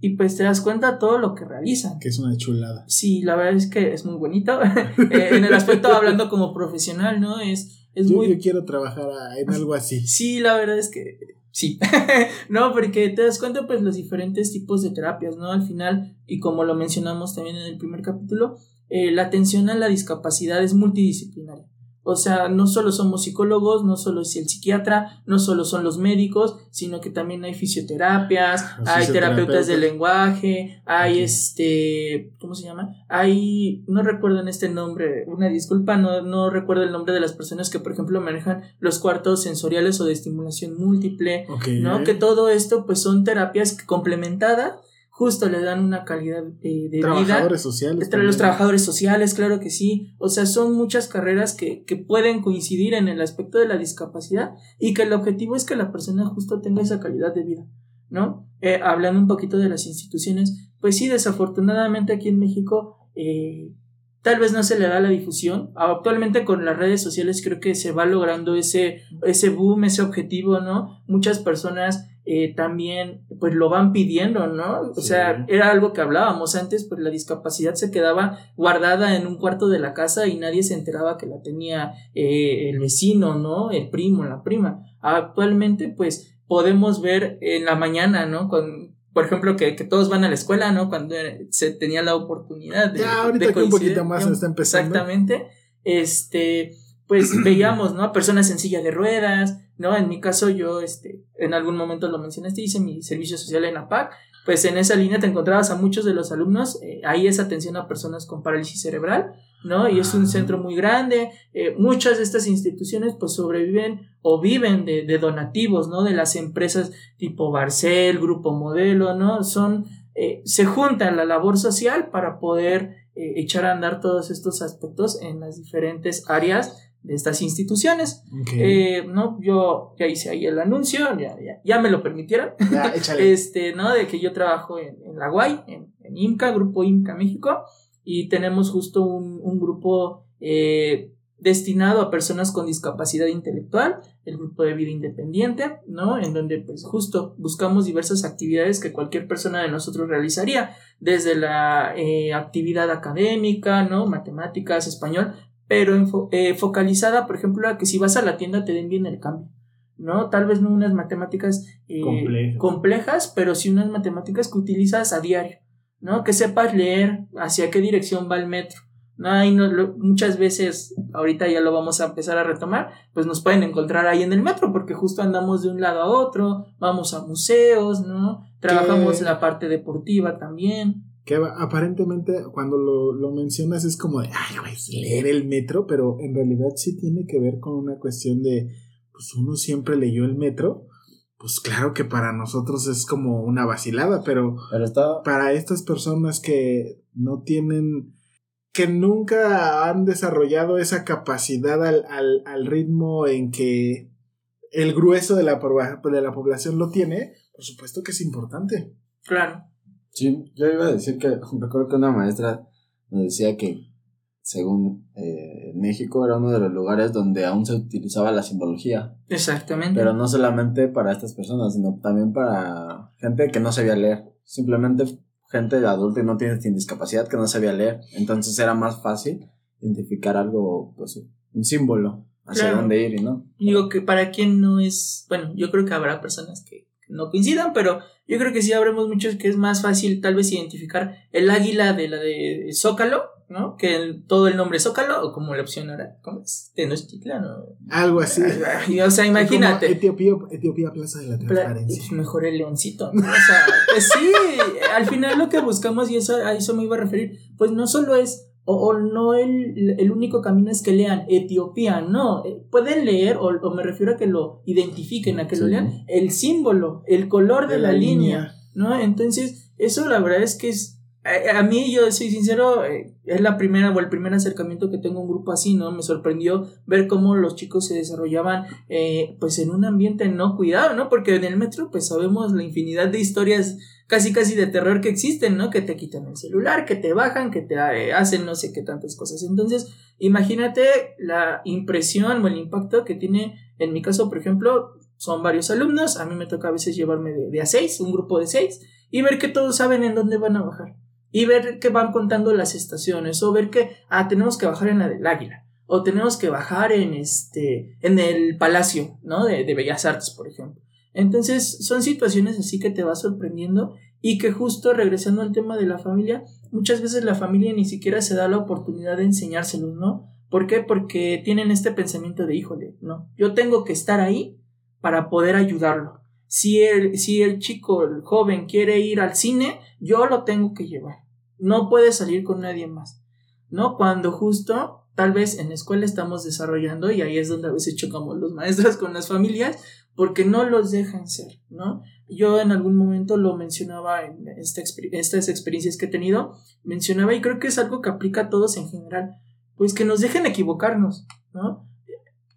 y pues te das cuenta todo lo que realizan. Que es una chulada. Sí, la verdad es que es muy bonito. Eh, en el aspecto hablando como profesional, ¿no? Es, es Yo, muy... yo quiero trabajar en algo así. Sí, la verdad es que sí. no, porque te das cuenta pues los diferentes tipos de terapias, ¿no? Al final, y como lo mencionamos también en el primer capítulo, eh, la atención a la discapacidad es multidisciplinaria. O sea, no solo somos psicólogos, no solo es el psiquiatra, no solo son los médicos, sino que también hay fisioterapias, Los hay terapeutas del lenguaje, hay este, ¿cómo se llama? Hay, no recuerdo en este nombre, una disculpa, no, no recuerdo el nombre de las personas que, por ejemplo, manejan los cuartos sensoriales o de estimulación múltiple. ¿no? Que todo esto, pues, son terapias complementadas, justo le dan una calidad eh, de vida. Trabajadores sociales. Entre los también. trabajadores sociales, claro que sí. O sea, son muchas carreras que, que pueden coincidir en el aspecto de la discapacidad y que el objetivo es que la persona justo tenga esa calidad de vida, ¿no? Eh, hablando un poquito de las instituciones, pues sí, desafortunadamente aquí en México eh, tal vez no se le da la difusión. Actualmente con las redes sociales creo que se va logrando ese, ese boom, ese objetivo, ¿no? Muchas personas eh, también pues lo van pidiendo, ¿no? O Sí. sea, era algo que hablábamos antes, pues la discapacidad se quedaba guardada en un cuarto de la casa y nadie se enteraba que la tenía eh, el vecino, ¿no? El primo, la prima. Actualmente, pues podemos ver en la mañana, ¿no? Con, por ejemplo, que, que todos van a la escuela, ¿no? Cuando se tenía la oportunidad de, Ya, ahorita de que un poquito más está empezando. Exactamente. Este, pues veíamos, ¿no? Personas en silla de ruedas, ¿no? En mi caso, yo, este, en algún momento lo mencionaste, hice mi servicio social en APAC. Pues en esa línea te encontrabas a muchos de los alumnos. eh, ahí es atención a personas con parálisis cerebral, ¿no? Y es un Ah. centro muy grande. eh, muchas de estas instituciones, pues sobreviven o viven de, de donativos, ¿no? De las empresas tipo Barcel, Grupo Modelo, ¿no? Son, eh, se juntan la labor social para poder eh, echar a andar todos estos aspectos en las diferentes áreas de estas instituciones. Eh, no, yo ya hice ahí el anuncio, ya, ya, ya me lo permitieron, Ya, este, ¿no? De que yo trabajo en, en la UAI, en, en IMCA, Grupo IMCA México, y tenemos justo un, un grupo eh, destinado a personas con discapacidad intelectual, el grupo de vida independiente, ¿no? En donde pues justo buscamos diversas actividades que cualquier persona de nosotros realizaría, desde la eh, actividad académica, ¿no? Matemáticas, español, pero enfo- eh, focalizada, por ejemplo, a que si vas a la tienda te den bien el cambio, ¿no? Tal vez no unas matemáticas eh, Complejas. complejas, pero sí unas matemáticas que utilizas a diario, ¿no? Que sepas leer hacia qué dirección va el metro. No, ahí no, lo- muchas veces, ahorita ya lo vamos a empezar a retomar, pues nos pueden encontrar ahí en el metro, porque justo andamos de un lado a otro, vamos a museos, ¿no? Trabajamos ¿Qué? la parte deportiva también. Que aparentemente cuando lo, lo mencionas es como de, ay, güey, leer el metro, pero en realidad sí tiene que ver con una cuestión de, pues uno siempre leyó el metro, pues claro que para nosotros es como una vacilada, pero Pero está. para estas personas que no tienen, que nunca han desarrollado esa capacidad al, al, al ritmo en que el grueso de la, de la población lo tiene, por supuesto que es importante. Claro. Sí, yo iba a decir que recuerdo que una maestra nos decía que según eh, México era uno de los lugares donde aún se utilizaba la simbología, Exactamente. pero no solamente para estas personas, sino también para gente que no sabía leer, simplemente gente adulta y no tiene sin discapacidad que no sabía leer, entonces era más fácil identificar algo, pues un símbolo hacia Claro. dónde ir y no. Digo que para quien no es, bueno, yo creo que habrá personas que no coincidan, pero yo creo que sí habremos muchos que es más fácil tal vez identificar el águila de la de Zócalo, ¿no? Que el- todo el nombre Zócalo, o como la opción era, ¿cómo es? Tenochtitlan, ¿no? Algo así. O sea, imagínate. Etiopía, Etiopía Plaza de la Transparencia. pues, mejor el leoncito, ¿no? O sea, pues sí, al final lo que buscamos, y eso, a eso me iba a referir, pues no solo es, o, o no el, el único camino es que lean Etiopía, no, eh, pueden leer, o, o me refiero a que lo identifiquen, a que lo lean, el símbolo, el color de, la, línea, ¿no? Entonces, eso la verdad es que es, a, a mí, yo soy sincero, eh, es la primera o el primer acercamiento que tengo a un grupo así, ¿no? Me sorprendió ver cómo los chicos se desarrollaban, eh, pues en un ambiente no cuidado, ¿no? Porque en el metro, pues sabemos la infinidad de historias casi casi de terror que existen, ¿no? Que te quitan el celular, que te bajan, que te eh, hacen no sé qué tantas cosas. Entonces, imagínate la impresión o el impacto que tiene, en mi caso, por ejemplo, son varios alumnos, a mí me toca a veces llevarme de, a seis, un grupo de seis, y ver que todos saben en dónde van a bajar. Y ver que van contando las estaciones, o ver que, ah, tenemos que bajar en la del Águila, o tenemos que bajar en este, en el Palacio, ¿no? De, de Bellas Artes, por ejemplo. Entonces, son situaciones así que te va sorprendiendo y que justo regresando al tema de la familia, muchas veces la familia ni siquiera se da la oportunidad de enseñárselos, ¿no? ¿Por qué? Porque tienen este pensamiento de, híjole, no, yo tengo que estar ahí para poder ayudarlo. Si el, si el chico, el joven quiere ir al cine, yo lo tengo que llevar. No puede salir con nadie más. ¿No? Cuando justo, tal vez en la escuela estamos desarrollando, y ahí es donde a veces chocamos los maestros con las familias, porque no los dejan ser, ¿no? Yo en algún momento lo mencionaba en esta exper- estas experiencias que he tenido, mencionaba y creo que es algo que aplica a todos en general, pues que nos dejen equivocarnos, ¿no?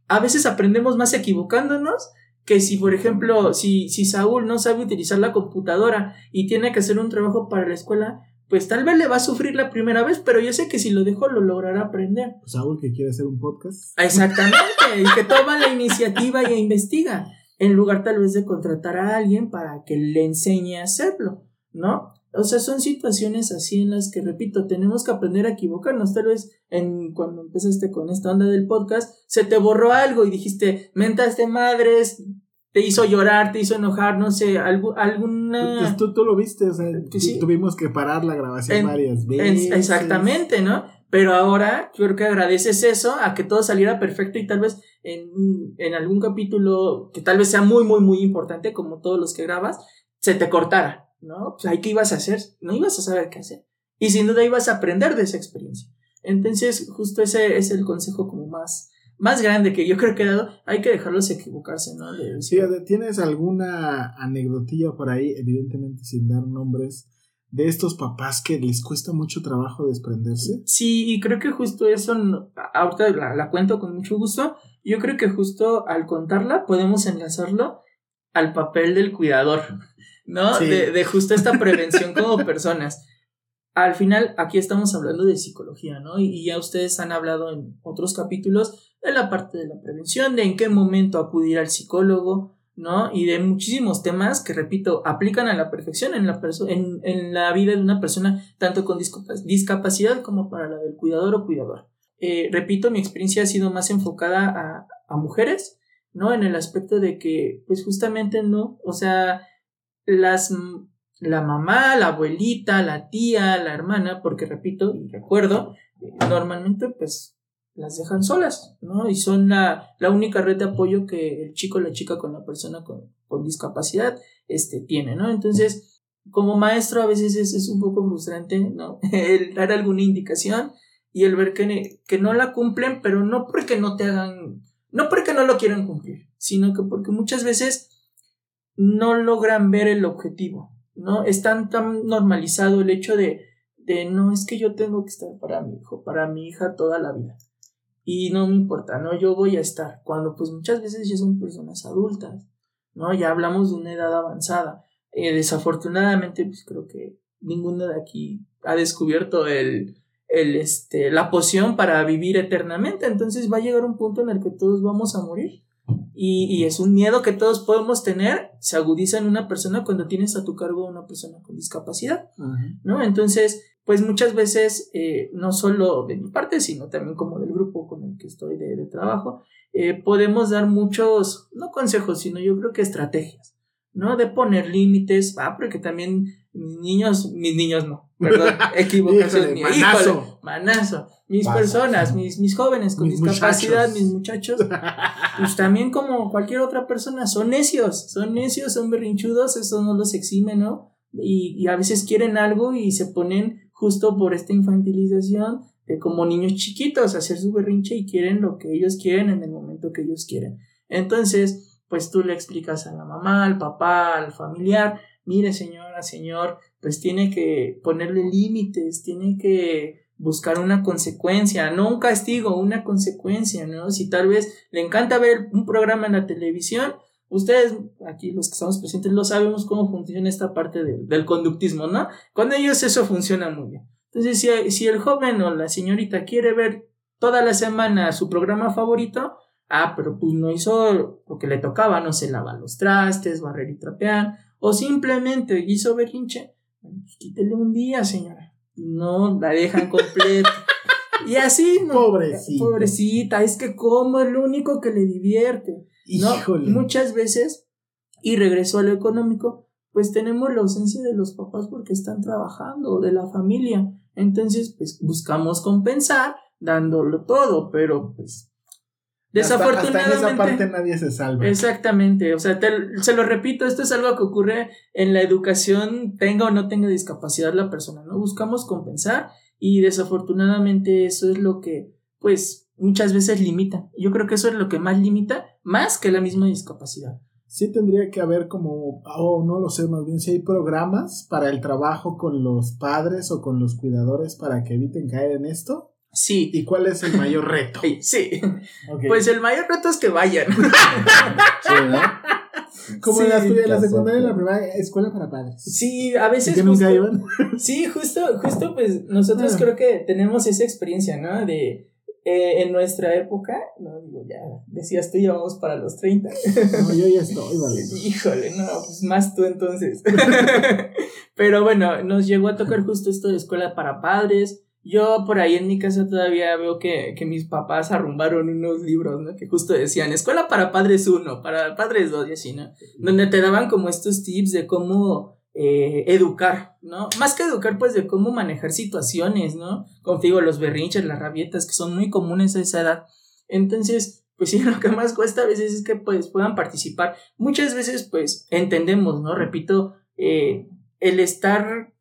A veces aprendemos más equivocándonos que si, por ejemplo, si, si Saúl no sabe utilizar la computadora y tiene que hacer un trabajo para la escuela, pues tal vez le va a sufrir la primera vez, pero yo sé que si lo dejo lo logrará aprender. Saúl que quiere hacer un podcast. Exactamente, y que toma la iniciativa y investiga. En lugar tal vez de contratar a alguien para que le enseñe a hacerlo, ¿no? O sea, son situaciones así en las que, repito, tenemos que aprender a equivocarnos. Tal vez en, cuando empezaste con esta onda del podcast, se te borró algo y dijiste, mentaste madres, te hizo llorar, te hizo enojar, no sé, algo, alguna... Pues tú, tú lo viste, o sea, sí. tuvimos que parar la grabación En- varias En- veces. exactamente, ¿no? Pero ahora yo creo que agradeces eso a que todo saliera perfecto y tal vez en, en algún capítulo que tal vez sea muy, muy, muy importante, como todos los que grabas, se te cortara, ¿no? Pues ahí qué ibas a hacer, no ibas a saber qué hacer. Y sin duda ibas a aprender de esa experiencia. Entonces, justo ese es el consejo como más, más grande que yo creo que he dado. Hay que dejarlos equivocarse, ¿no? De Sí, ¿tienes alguna anecdotilla por ahí, evidentemente sin dar nombres, de estos papás que les cuesta mucho trabajo desprenderse? Sí, y creo que justo eso, ahorita la, la cuento con mucho gusto, yo creo que justo al contarla podemos enlazarlo al papel del cuidador, ¿no? Sí. De, de justo esta prevención como personas. Al final, aquí estamos hablando de psicología, ¿no? Y, y ya ustedes han hablado en otros capítulos de la parte de la prevención, de en qué momento acudir al psicólogo, ¿no? Y de muchísimos temas que, repito, aplican a la perfección en la, en, en la vida de una persona, tanto con discapa- discapacidad como para la del cuidador o cuidador. Eh, repito, mi experiencia ha sido más enfocada a, a mujeres, ¿no? En el aspecto de que, pues justamente no, o sea, las, la mamá, la abuelita, la tía, la hermana, porque repito y recuerdo, eh, normalmente pues las dejan solas, ¿no? Y son la, la única red de apoyo que el chico o la chica con la persona con, discapacidad este, tiene, ¿no? Entonces, como maestro a veces es, es un poco frustrante, ¿no? El dar alguna indicación y el ver que, que no la cumplen, pero no porque no te hagan, no porque no lo quieran cumplir, sino que porque muchas veces no logran ver el objetivo, ¿no? Es tan, tan normalizado el hecho de, de no, es que yo tengo que estar para mi hijo, para mi hija toda la vida. Y no me importa, ¿no? Yo voy a estar. Cuando pues muchas veces ya son personas adultas, ¿no? Ya hablamos de una edad avanzada. Eh, desafortunadamente, pues creo que ninguno de aquí ha descubierto el, el, este, la poción para vivir eternamente. Entonces va a llegar un punto en el que todos vamos a morir. Y, y es un miedo que todos podemos tener, se agudiza en una persona cuando tienes a tu cargo a una persona con discapacidad, ¿no? Entonces, pues muchas veces, eh, no solo de mi parte, sino también como del grupo con el que estoy de, de trabajo, eh, podemos dar muchos, no consejos, sino yo creo que estrategias, ¿no? De poner límites, ah, porque también mis niños, mis niños no, perdón, equivocación, Híjole, híjole, manazo. manazo, mis personas, mis, mis jóvenes con Mis discapacidad, muchachos. mis muchachos, pues también como cualquier otra persona, son necios, son necios, son berrinchudos, eso no los exime, ¿no? Y, y a veces quieren algo y se ponen justo por esta infantilización de como niños chiquitos, hacer su berrinche y quieren lo que ellos quieren en el momento que ellos quieren. Entonces, pues tú le explicas a la mamá, al papá, al familiar, mire señora, señor, pues tiene que ponerle límites, tiene que buscar una consecuencia, no un castigo, una consecuencia, ¿no? Si tal vez le encanta ver un programa en la televisión, ustedes, aquí los que estamos presentes, lo sabemos cómo funciona esta parte del- del conductismo, ¿no? Con ellos eso funciona muy bien. Entonces, si, si el joven o la señorita quiere ver toda la semana su programa favorito, ah, pero pues no hizo lo que le tocaba, no se lava los trastes, barrer y trapear, o simplemente hizo berrinche, pues quítele un día, señora. No la dejan completa. y así, no. Pobrecita. Pobrecita, es que como es lo único que le divierte. Muchas veces, y regreso a lo económico, pues tenemos la ausencia de los papás porque están trabajando, de la familia. Entonces, pues buscamos compensar dándolo todo, pero pues Hasta- Hasta, en desafortunadamente... esa parte nadie se salva. Exactamente, o sea, te- se lo repito, esto es algo que ocurre en la educación, tenga o no tenga discapacidad la persona, ¿no? Buscamos compensar y desafortunadamente eso es lo que, pues, muchas veces limita. Yo creo que eso es lo que más limita, más que la misma discapacidad. Sí tendría que haber como, o no lo sé, más bien si hay programas para el trabajo con los padres o con los cuidadores para que eviten caer en esto. Sí, ¿Y cuál es el mayor reto? sí. Pues el mayor reto es que vayan. Sí, como sí, en la, en la secundaria y la primaria, escuela para padres. Sí, a ¿Y veces... que nunca iban? Sí, justo, justo, pues nosotros Ah. creo que tenemos esa experiencia, ¿no? De eh, en nuestra época, no digo ya, decías tú ya vamos para los 30. No, yo ya estoy, vale. Híjole, no, pues más tú entonces. Pero bueno, nos llegó a tocar justo esto de escuela para padres. Yo por ahí en mi casa todavía veo que, que mis papás arrumbaron unos libros, ¿no? Que justo decían, escuela para padres 1, para padres 2 y así, ¿no? Donde te daban como estos tips de cómo eh, educar, ¿no? Más que educar, pues de cómo manejar situaciones, ¿no? Digo, los berrinches, las rabietas, que son muy comunes a esa edad. Entonces, pues sí, lo que más cuesta a veces es que pues puedan participar. Muchas veces, pues, entendemos, ¿no? Repito, eh, el estar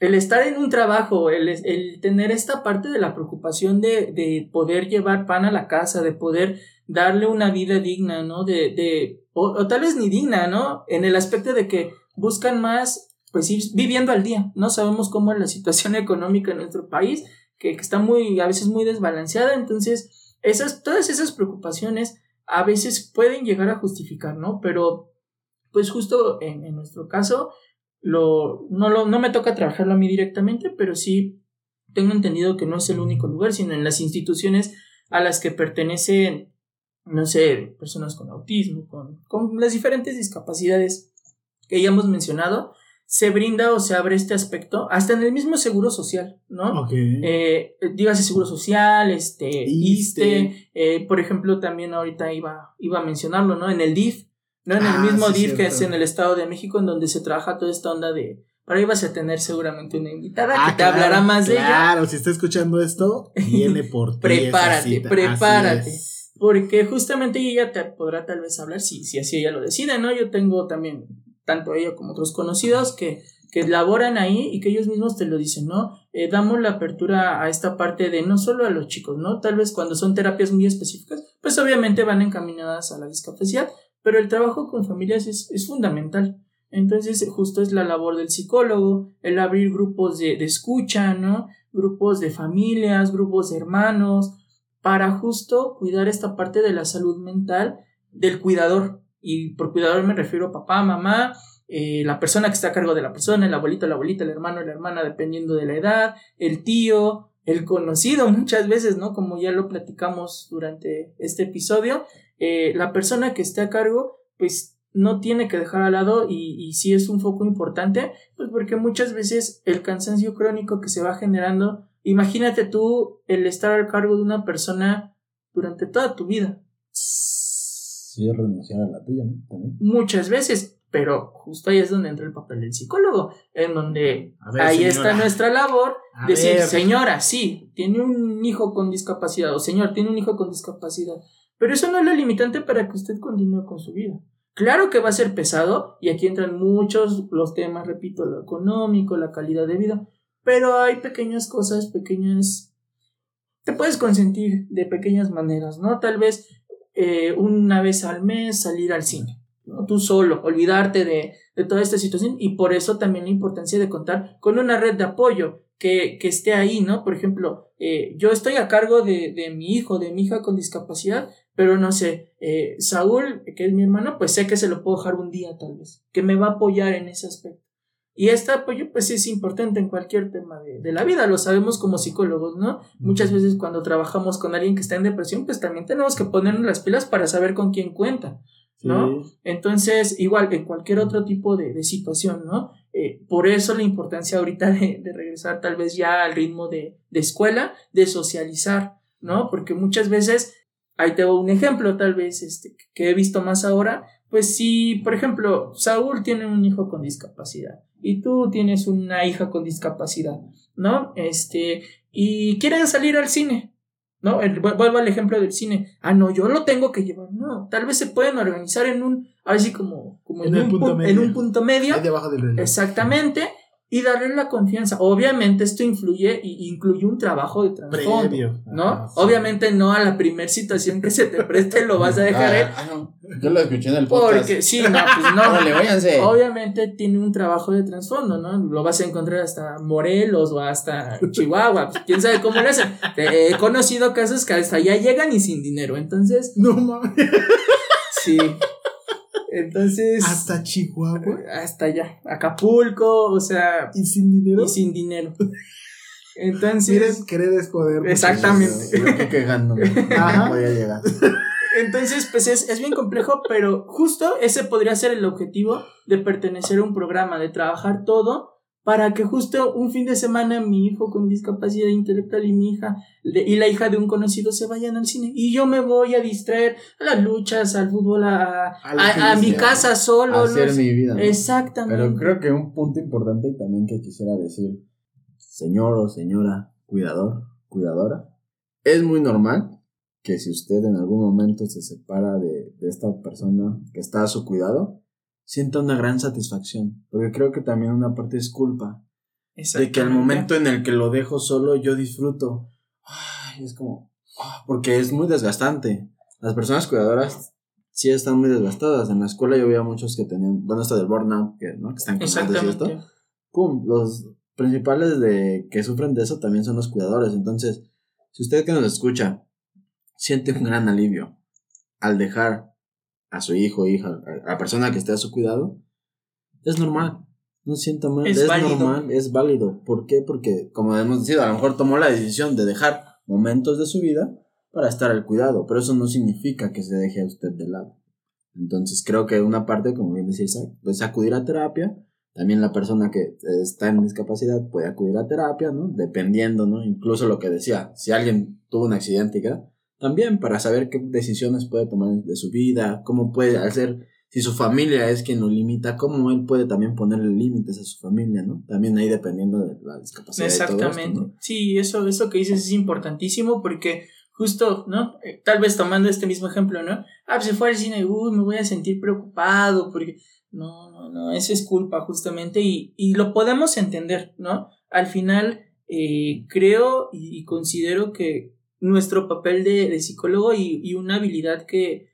el estar en un trabajo, el, el, tener esta parte de la preocupación de, de, poder llevar pan a la casa, de poder darle una vida digna, ¿no? De, de o, o, tal vez ni digna, ¿no? En el aspecto de que buscan más, pues ir viviendo al día, ¿no? Sabemos cómo es la situación económica en nuestro país, que, que está muy, a veces muy desbalanceada, entonces, esas, todas esas preocupaciones a veces pueden llegar a justificar, ¿no? Pero, pues justo en, en nuestro caso, lo, no, lo, no me toca trabajarlo a mí directamente, pero sí tengo entendido que no es el único lugar, sino en las instituciones a las que pertenecen, no sé, personas con autismo, con, con las diferentes discapacidades que ya hemos mencionado, se brinda o se abre este aspecto hasta en el mismo seguro social, ¿no? Okay. Eh, dígase seguro social, este, ISTE, eh, por ejemplo, también ahorita iba, iba a mencionarlo, ¿no? En el DIF, ¿no? En Ah, el mismo sí, DIF que es en el Estado de México, en donde se trabaja toda esta onda de. Por ahí vas a tener seguramente una invitada Ah, que te hablará más de ella. Claro, si está escuchando esto, viene por ti. Prepárate, cita. prepárate. Porque justamente ella te podrá tal vez hablar si, si así ella lo decide, ¿no? Yo tengo también, tanto ella como otros conocidos que, que laboran ahí y que ellos mismos te lo dicen, ¿no? Eh, damos la apertura a esta parte de no solo a los chicos, ¿no? Tal vez cuando son terapias muy específicas, pues obviamente van encaminadas a la discapacidad, pero el trabajo con familias es, es fundamental. Entonces, justo es la labor del psicólogo, el abrir grupos de, de escucha, ¿no? Grupos de familias, grupos de hermanos, para justo cuidar esta parte de la salud mental del cuidador. Y por cuidador me refiero a papá, mamá, eh, la persona que está a cargo de la persona, el abuelito, la abuelita, el hermano, la hermana, dependiendo de la edad, el tío, el conocido muchas veces, ¿no? Como ya lo platicamos durante este episodio, eh, la persona que esté a cargo, pues no tiene que dejar al lado y, y sí es un foco importante, pues porque muchas veces el cansancio crónico que se va generando, imagínate tú el estar al cargo de una persona durante toda tu vida, Sí, renunciar a la tuya, ¿no? También. muchas veces, pero justo ahí es donde entra el papel del psicólogo, en donde ver, ahí señora. está nuestra labor, A decir, ver. señora, sí, tiene un hijo con discapacidad, o señor, tiene un hijo con discapacidad, pero eso no es lo limitante para que usted continúe con su vida. Claro que va a ser pesado, y aquí entran muchos los temas, repito, lo económico, la calidad de vida, pero hay pequeñas cosas, pequeñas... Te puedes consentir de pequeñas maneras, ¿no? Tal vez eh, una vez al mes salir al cine, ¿no? Tú solo, olvidarte de, de toda esta situación y por eso también la importancia de contar con una red de apoyo que, que esté ahí, ¿no? Por ejemplo, eh, yo estoy a cargo de, de mi hijo, de mi hija con discapacidad, pero no sé, eh, Saúl, que es mi hermano, pues sé que se lo puedo dejar un día tal vez, que me va a apoyar en ese aspecto. Y este apoyo pues es importante en cualquier tema de, de la vida, lo sabemos como psicólogos, ¿no? Muchas veces cuando trabajamos con alguien que está en depresión, pues también tenemos que ponernos las pilas para saber con quién cuenta. ¿no? Sí. Entonces, igual en cualquier otro tipo de, de situación, ¿no? Eh, por eso la importancia ahorita de, de regresar tal vez ya al ritmo de, de escuela, de socializar, ¿no? Porque muchas veces, ahí te doy un ejemplo tal vez este, que he visto más ahora, pues si, por ejemplo, Saúl tiene un hijo con discapacidad y tú tienes una hija con discapacidad, ¿no? Este, y quieren salir al cine, ¿no? El- vu- vuelvo al ejemplo del cine. Ah, no, yo lo tengo que llevar. No, tal vez se pueden organizar en un, así como, como En un, punto pu- medio. en un punto medio. Ahí debajo del reloj. Exactamente. Y darle la confianza. Obviamente esto influye y incluye un trabajo de trasfondo. ¿No? Ajá, sí. Obviamente no a la primer situación que se te preste lo vas a dejar, ¿eh? Ah, ah, no. Yo lo escuché en el podcast. Porque sí, no, pues no. Váyanse. Obviamente tiene un trabajo de trasfondo, ¿no? Lo vas a encontrar hasta Morelos o hasta Chihuahua. pues, quién sabe cómo lo hacen. Eh, He conocido casos que hasta allá llegan y sin dinero. Entonces, No mames. sí. Entonces, Hasta Chihuahua. hasta allá. Acapulco, o sea, Y sin dinero. y sin dinero. Entonces, Miren, querer es poder. Exactamente. Yo quejándome. Ajá. Podía llegar. entonces pues es, es bien complejo, pero justo ese podría ser el objetivo de pertenecer a un programa, de trabajar todo para que justo un fin de semana mi hijo con discapacidad intelectual y mi hija y la hija de un conocido se vayan al cine y yo me voy a distraer a las luchas, al fútbol, a, A a- a mi casa solo. no Hacer mi vida. ¿no? Exactamente. Pero creo que un punto importante y también que quisiera decir, señor o señora cuidador, cuidadora, es muy normal que si usted en algún momento se separa de, de esta persona que está a su cuidado, sienta una gran satisfacción. Porque creo que también una parte es culpa. De que al momento en el que lo dejo solo, yo disfruto. Ay, es como. ah, porque es muy desgastante. Las personas cuidadoras sí están muy desgastadas. En la escuela yo veía muchos que tenían. Bueno, esto del burnout, que, ¿no? que están cansados y esto. Pum, los principales de que sufren de eso también son los cuidadores. Entonces, si usted que nos escucha siente un gran alivio al dejar a su hijo, hija, a la persona que esté a su cuidado, es normal. No sienta mal, Es es, normal, es válido. ¿Por qué? Porque, como hemos dicho, a lo mejor tomó la decisión de dejar momentos de su vida para estar al cuidado, pero eso no significa que se deje a usted de lado. Entonces, creo que una parte, como bien decía Isaac, pues acudir a terapia, también la persona que está en discapacidad puede acudir a terapia, ¿no? Dependiendo, ¿no? Incluso lo que decía, si alguien tuvo un accidente y queda, también para saber qué decisiones puede tomar de su vida, cómo puede hacer, si su familia es quien lo limita, cómo él puede también ponerle límites a su familia, ¿no? También ahí dependiendo de la discapacidad. Exactamente. Sí, eso, eso que dices es importantísimo porque justo, ¿no? Eh, Tal vez tomando este mismo ejemplo, ¿no? Ah, pues se fue al cine, uy, me voy a sentir preocupado porque... No, no, no, eso es culpa justamente y, y lo podemos entender, ¿no? Al final, eh, creo y considero que nuestro papel de, psicólogo y, y una habilidad que,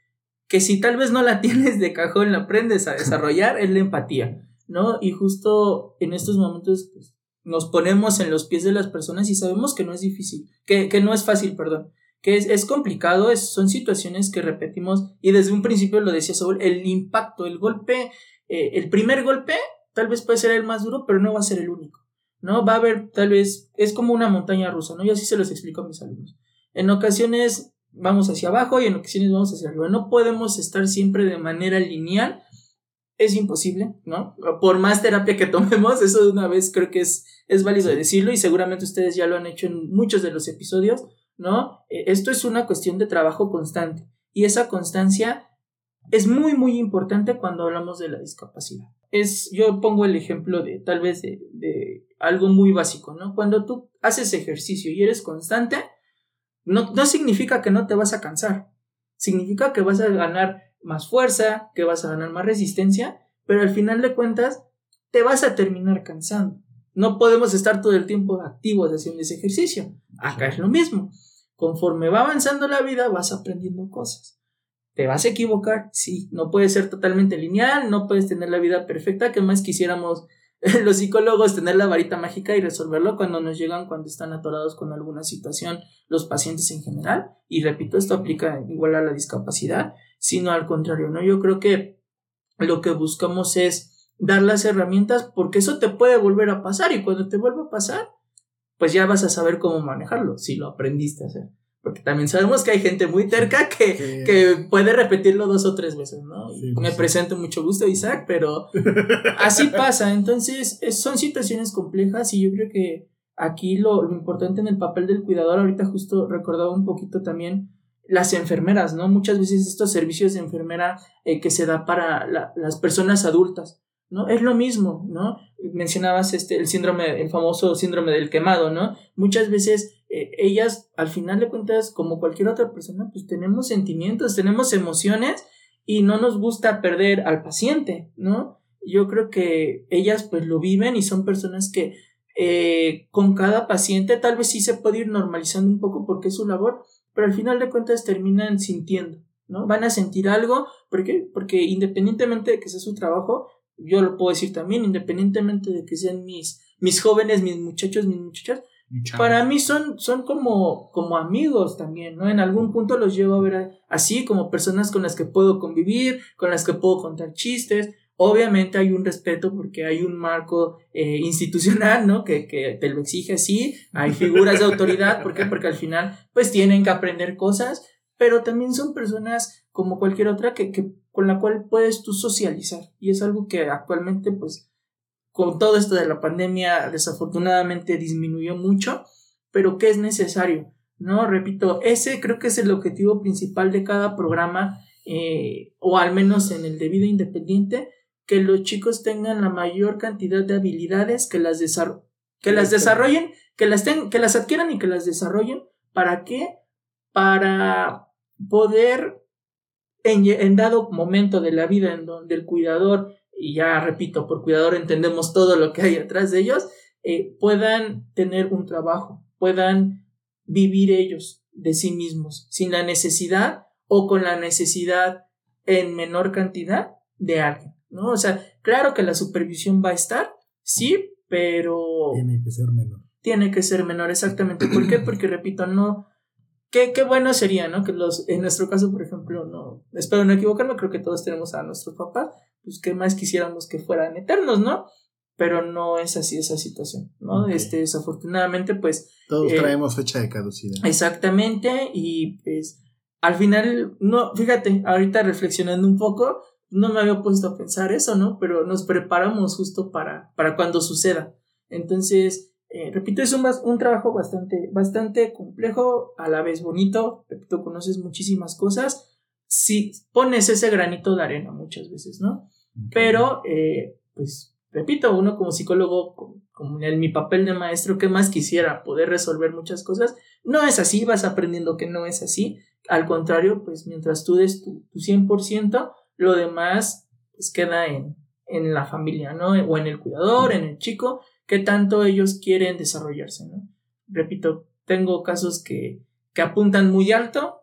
que si tal vez no la tienes de cajón, la aprendes a desarrollar, es la empatía, ¿no? Y justo en estos momentos, pues, nos ponemos en los pies de las personas y sabemos que no es difícil, que, que no es fácil, perdón, que es, es complicado, es, son situaciones que repetimos y desde un principio lo decía Saúl, el impacto, el golpe, eh, el primer golpe tal vez puede ser el más duro, pero no va a ser el único, ¿no? Va a haber tal vez, es como una montaña rusa, ¿no? Yo así se los explico a mis alumnos. En ocasiones vamos hacia abajo y en ocasiones vamos hacia arriba, no podemos estar siempre de manera lineal, es imposible, ¿no? Por más terapia que tomemos, eso de una vez creo que es, es válido decirlo y seguramente ustedes ya lo han hecho en muchos de los episodios, ¿no? Eh, Esto es una cuestión de trabajo constante y esa constancia es muy, muy importante cuando hablamos de la discapacidad. Es, yo pongo el ejemplo de tal vez de, de algo muy básico, ¿no? Cuando tú haces ejercicio y eres constante, no, no significa que no te vas a cansar, significa que vas a ganar más fuerza, que vas a ganar más resistencia, pero al final de cuentas te vas a terminar cansando. No podemos estar todo el tiempo activos haciendo ese ejercicio. Acá es lo mismo. Conforme va avanzando la vida, vas aprendiendo cosas. ¿Te vas a equivocar? Sí. No puede ser totalmente lineal, no puedes tener la vida perfecta, que más quisiéramos los psicólogos tener la varita mágica y resolverlo cuando nos llegan, cuando están atorados con alguna situación, los pacientes en general. Y repito, esto aplica igual a la discapacidad, sino al contrario, ¿no? Yo creo que lo que buscamos es dar las herramientas porque eso te puede volver a pasar y cuando te vuelva a pasar, pues ya vas a saber cómo manejarlo, si lo aprendiste a hacer. Porque también sabemos que hay gente muy terca que, Que- que puede repetirlo dos o tres veces, ¿no? Sí, Me sí. presento mucho gusto, Isaac, pero así pasa. Entonces, es- son situaciones complejas y yo creo que aquí lo, lo importante en el papel del cuidador, ahorita justo recordaba un poquito también las enfermeras, ¿no? Muchas veces estos servicios de enfermera eh, que se da para la- las personas adultas, ¿no? Es lo mismo, ¿no? Mencionabas este, el síndrome, el famoso síndrome del quemado, ¿no? Muchas veces eh, ellas, al final de cuentas, como cualquier otra persona, pues tenemos sentimientos, tenemos emociones y no nos gusta perder al paciente, ¿no? Yo creo que ellas pues lo viven y son personas que eh, con cada paciente tal vez sí se puede ir normalizando un poco porque es su labor, pero al final de cuentas terminan sintiendo, ¿no? Van a sentir algo, ¿por qué? Porque independientemente de que sea su trabajo, yo lo puedo decir también, independientemente de que sean mis, mis jóvenes, mis muchachos, mis muchachas, para mí son, son como, como amigos también, ¿no? En algún punto los llevo a ver así, como personas con las que puedo convivir, con las que puedo contar chistes, Obviamente hay un respeto porque hay un marco eh, institucional, ¿no? Que, que, te lo exige así. Hay figuras de autoridad. ¿Por qué? Porque al final, pues tienen que aprender cosas, pero también son personas como cualquier otra que, que con la cual puedes tú socializar. Y es algo que actualmente, pues, con todo esto de la pandemia, desafortunadamente disminuyó mucho, pero que es necesario, ¿no? Repito, ese creo que es el objetivo principal de cada programa, eh, o al menos en el de vida independiente, que los chicos tengan la mayor cantidad de habilidades, que las, que las desarrollen, que las, que las adquieran y que las desarrollen. ¿Para qué? Para poder, en, dado momento de la vida en donde el cuidador, y ya repito, por cuidador entendemos todo lo que hay atrás de ellos, eh, puedan tener un trabajo, puedan vivir ellos de sí mismos, sin la necesidad o con la necesidad en menor cantidad de alguien. ¿no? O sea, claro que la supervisión va a estar, sí, pero... Tiene que ser menor. Tiene que ser menor, exactamente. ¿Por qué? Porque, repito, no... Qué, qué bueno sería, ¿no? Que los, en nuestro caso, por ejemplo, no, espero no equivocarme, creo que todos tenemos a nuestros papás, pues qué más quisiéramos que fueran eternos, ¿no? Pero no es así esa situación, ¿no? Este, desafortunadamente, pues... Todos eh, traemos fecha de caducidad. Exactamente, y pues al final, no, fíjate, ahorita reflexionando un poco, no me había puesto a pensar eso, ¿no? Pero nos preparamos justo para, para cuando suceda. Entonces, eh, repito, es un, un, trabajo bastante, bastante complejo, a la vez bonito, repito, conoces muchísimas cosas, si pones ese granito de arena muchas veces, ¿no? Pero, eh, pues, repito, uno como psicólogo, como, en mi papel de maestro, ¿qué más quisiera? Poder resolver muchas cosas. No es así, vas aprendiendo que no es así. Al contrario, pues mientras tú des tu, tu 100%, lo demás pues queda en, en la familia, ¿no? O en el cuidador, en el chico, que tanto ellos quieren desarrollarse, ¿no? Repito, tengo casos que, que apuntan muy alto,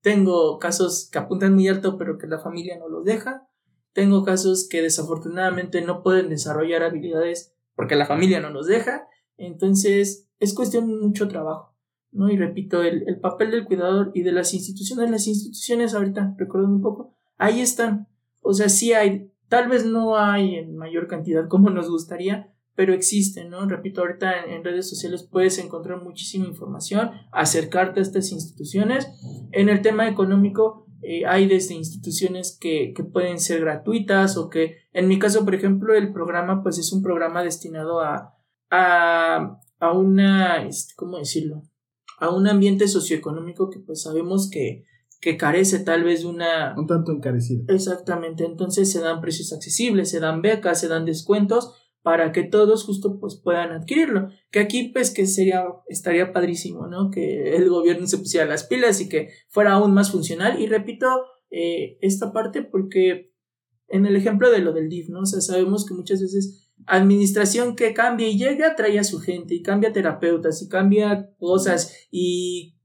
tengo casos que apuntan muy alto pero que la familia no los deja, tengo casos que desafortunadamente no pueden desarrollar habilidades porque la familia no los deja, entonces es cuestión de mucho trabajo, ¿no? Y repito, el, el papel del cuidador y de las instituciones, las instituciones ahorita, recuerdo un poco, ahí están. O sea, sí hay, tal vez no hay en mayor cantidad como nos gustaría, pero existen, ¿no? Repito, ahorita en, redes sociales puedes encontrar muchísima información, acercarte a estas instituciones. En el tema económico, eh, hay desde instituciones que, que, pueden ser gratuitas o que, en mi caso, por ejemplo, el programa, pues es un programa destinado a, a, a una, este, ¿cómo decirlo? A un ambiente socioeconómico que pues sabemos que que carece tal vez de una... Un tanto encarecido. Exactamente, entonces se dan precios accesibles, se dan becas, se dan descuentos para que todos justo pues puedan adquirirlo. Que aquí pues que sería, estaría padrísimo, ¿no? Que el gobierno se pusiera las pilas y que fuera aún más funcional. Y repito eh, esta parte porque en el ejemplo de lo del DIF, ¿no? O sea, sabemos que muchas veces administración que cambia y llega trae a su gente y cambia terapeutas y cambia cosas y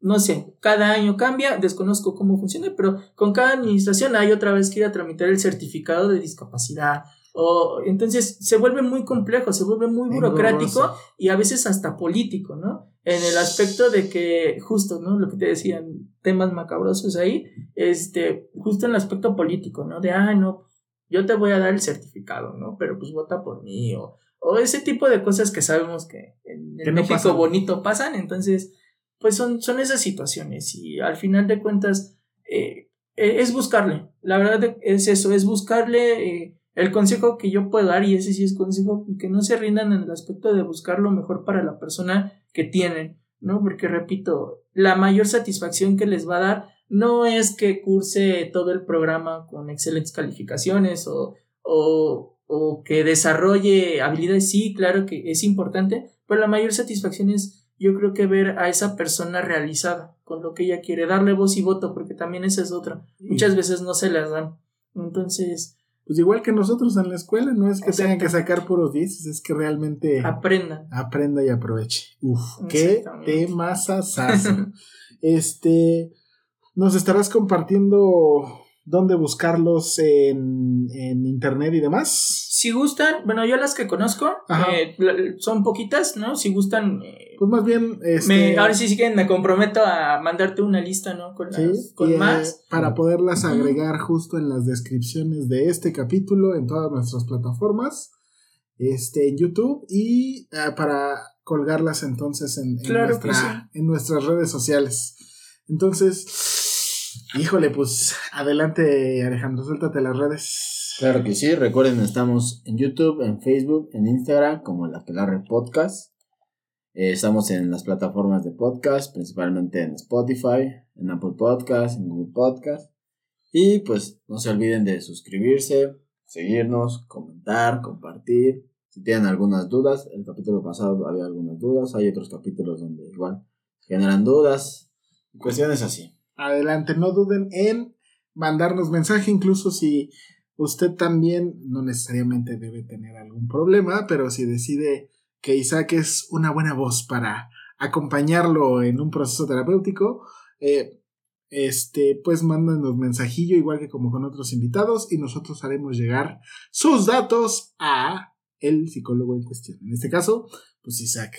no sé, cada año cambia, desconozco cómo funciona, pero con cada administración hay otra vez que ir a tramitar el certificado de discapacidad. O, entonces se vuelve muy complejo, se vuelve muy burocrático y a veces hasta político, ¿no? En el aspecto de que, justo, ¿no? Lo que te decían, temas macabrosos ahí, este, justo en el aspecto político, ¿no? De, ah, no, yo te voy a dar el certificado, ¿no? Pero pues vota por mí, o, o ese tipo de cosas que sabemos que en el México bonito pasan, entonces pues son, son esas situaciones y al final de cuentas eh, eh, es buscarle, la verdad es eso, es buscarle eh, el consejo que yo puedo dar y ese sí es consejo, que no se rindan en el aspecto de buscar lo mejor para la persona que tienen, ¿no? Porque repito, la mayor satisfacción que les va a dar no es que curse todo el programa con excelentes calificaciones o, o, o que desarrolle habilidades, sí, claro que es importante, pero la mayor satisfacción es yo creo que ver a esa persona realizada con lo que ella quiere, darle voz y voto, porque también esa es otra. Muchas veces no se las dan. Entonces. Pues igual que nosotros en la escuela, no es que tengan que sacar puros 10, es que realmente. Aprenda. Aprenda y aproveche. Uf, qué temazazazo. este. Nos estarás compartiendo dónde buscarlos en, en internet y demás. Si gustan, bueno, yo las que conozco eh, son poquitas, ¿no? Si gustan, eh, Pues más bien, este, me, ahora sí, sí que me comprometo a mandarte una lista, ¿no? Con, sí, las- con y, eh, más. para poderlas agregar justo en las descripciones de este capítulo en todas nuestras plataformas, este, en YouTube y ah, para colgarlas entonces en, en Claro en nuestras redes sociales. Entonces, híjole, pues adelante Alejandro, suéltate las redes. Claro que sí, recuerden, estamos en YouTube, en Facebook, en Instagram, como La Aquelarre Podcast. Eh, estamos en las plataformas de podcast, principalmente en Spotify, en Apple Podcast, en Google Podcast. Y pues no se olviden de suscribirse, seguirnos, comentar, compartir. Si tienen algunas dudas, el capítulo pasado había algunas dudas, hay otros capítulos donde igual generan dudas, cuestiones así. Adelante, no duden en mandarnos mensaje, incluso si usted también no necesariamente debe tener algún problema, pero si decide que Isaac es una buena voz para acompañarlo en un proceso terapéutico, eh, este, pues mándanos mensajillo, igual que como con otros invitados, y nosotros haremos llegar sus datos a el psicólogo en cuestión. En este caso, pues Isaac.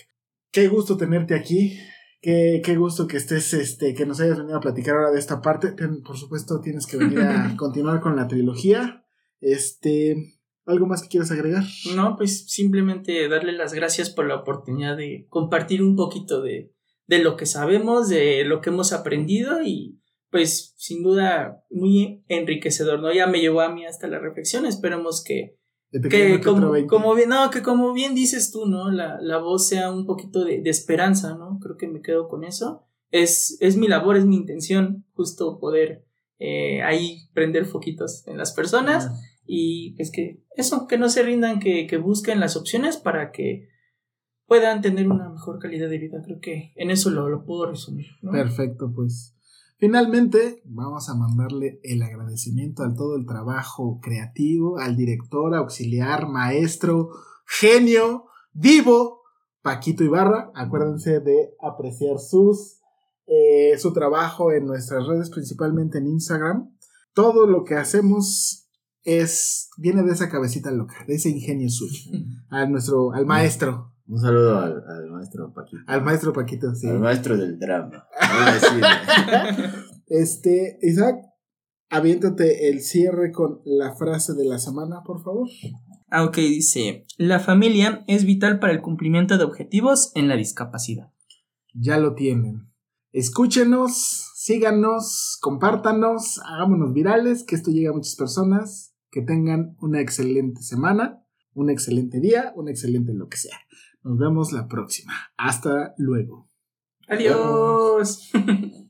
Qué gusto tenerte aquí. Qué, qué gusto que estés, este, que nos hayas venido a platicar ahora de esta parte. Por supuesto, tienes que venir a continuar con la trilogía. Este, ¿algo más que quieras agregar? No, pues simplemente darle las gracias por la oportunidad de compartir un poquito de, de lo que sabemos, de lo que hemos aprendido y pues sin duda muy enriquecedor, ¿no? Ya me llevó a mí hasta la reflexión, esperemos que, De que como, 20. como bien, no, que como bien dices tú, ¿no? La, la voz sea un poquito de, de esperanza, ¿no? Creo que me quedo con eso. Es, es mi labor, es mi intención, justo poder eh, ahí prender foquitos en las personas. Y es que eso, que no se rindan, que, que busquen las opciones para que puedan tener una mejor calidad de vida. Creo que en eso lo, lo puedo resumir. ¿no? Perfecto, pues. Finalmente, vamos a mandarle el agradecimiento al todo el trabajo creativo, al director, auxiliar, maestro, genio, vivo, Paquito Ibarra. Acuérdense de apreciar sus, eh, su trabajo en nuestras redes, principalmente en Instagram. Todo lo que hacemos es viene de esa cabecita loca, de ese ingenio suyo. A nuestro, al maestro, Un saludo al, al maestro Paquito. al maestro Paquito, sí. Al maestro del drama. Este, Isaac, aviéntate el cierre con la frase de la semana, por favor. Ah, ok, dice, la familia es vital para el cumplimiento de objetivos en la discapacidad. Ya lo tienen. Escúchenos, síganos, compártanos, hagámonos virales, que esto llegue a muchas personas. Que tengan una excelente semana, un excelente día, un excelente lo que sea. Nos vemos la próxima. Hasta luego. Adiós.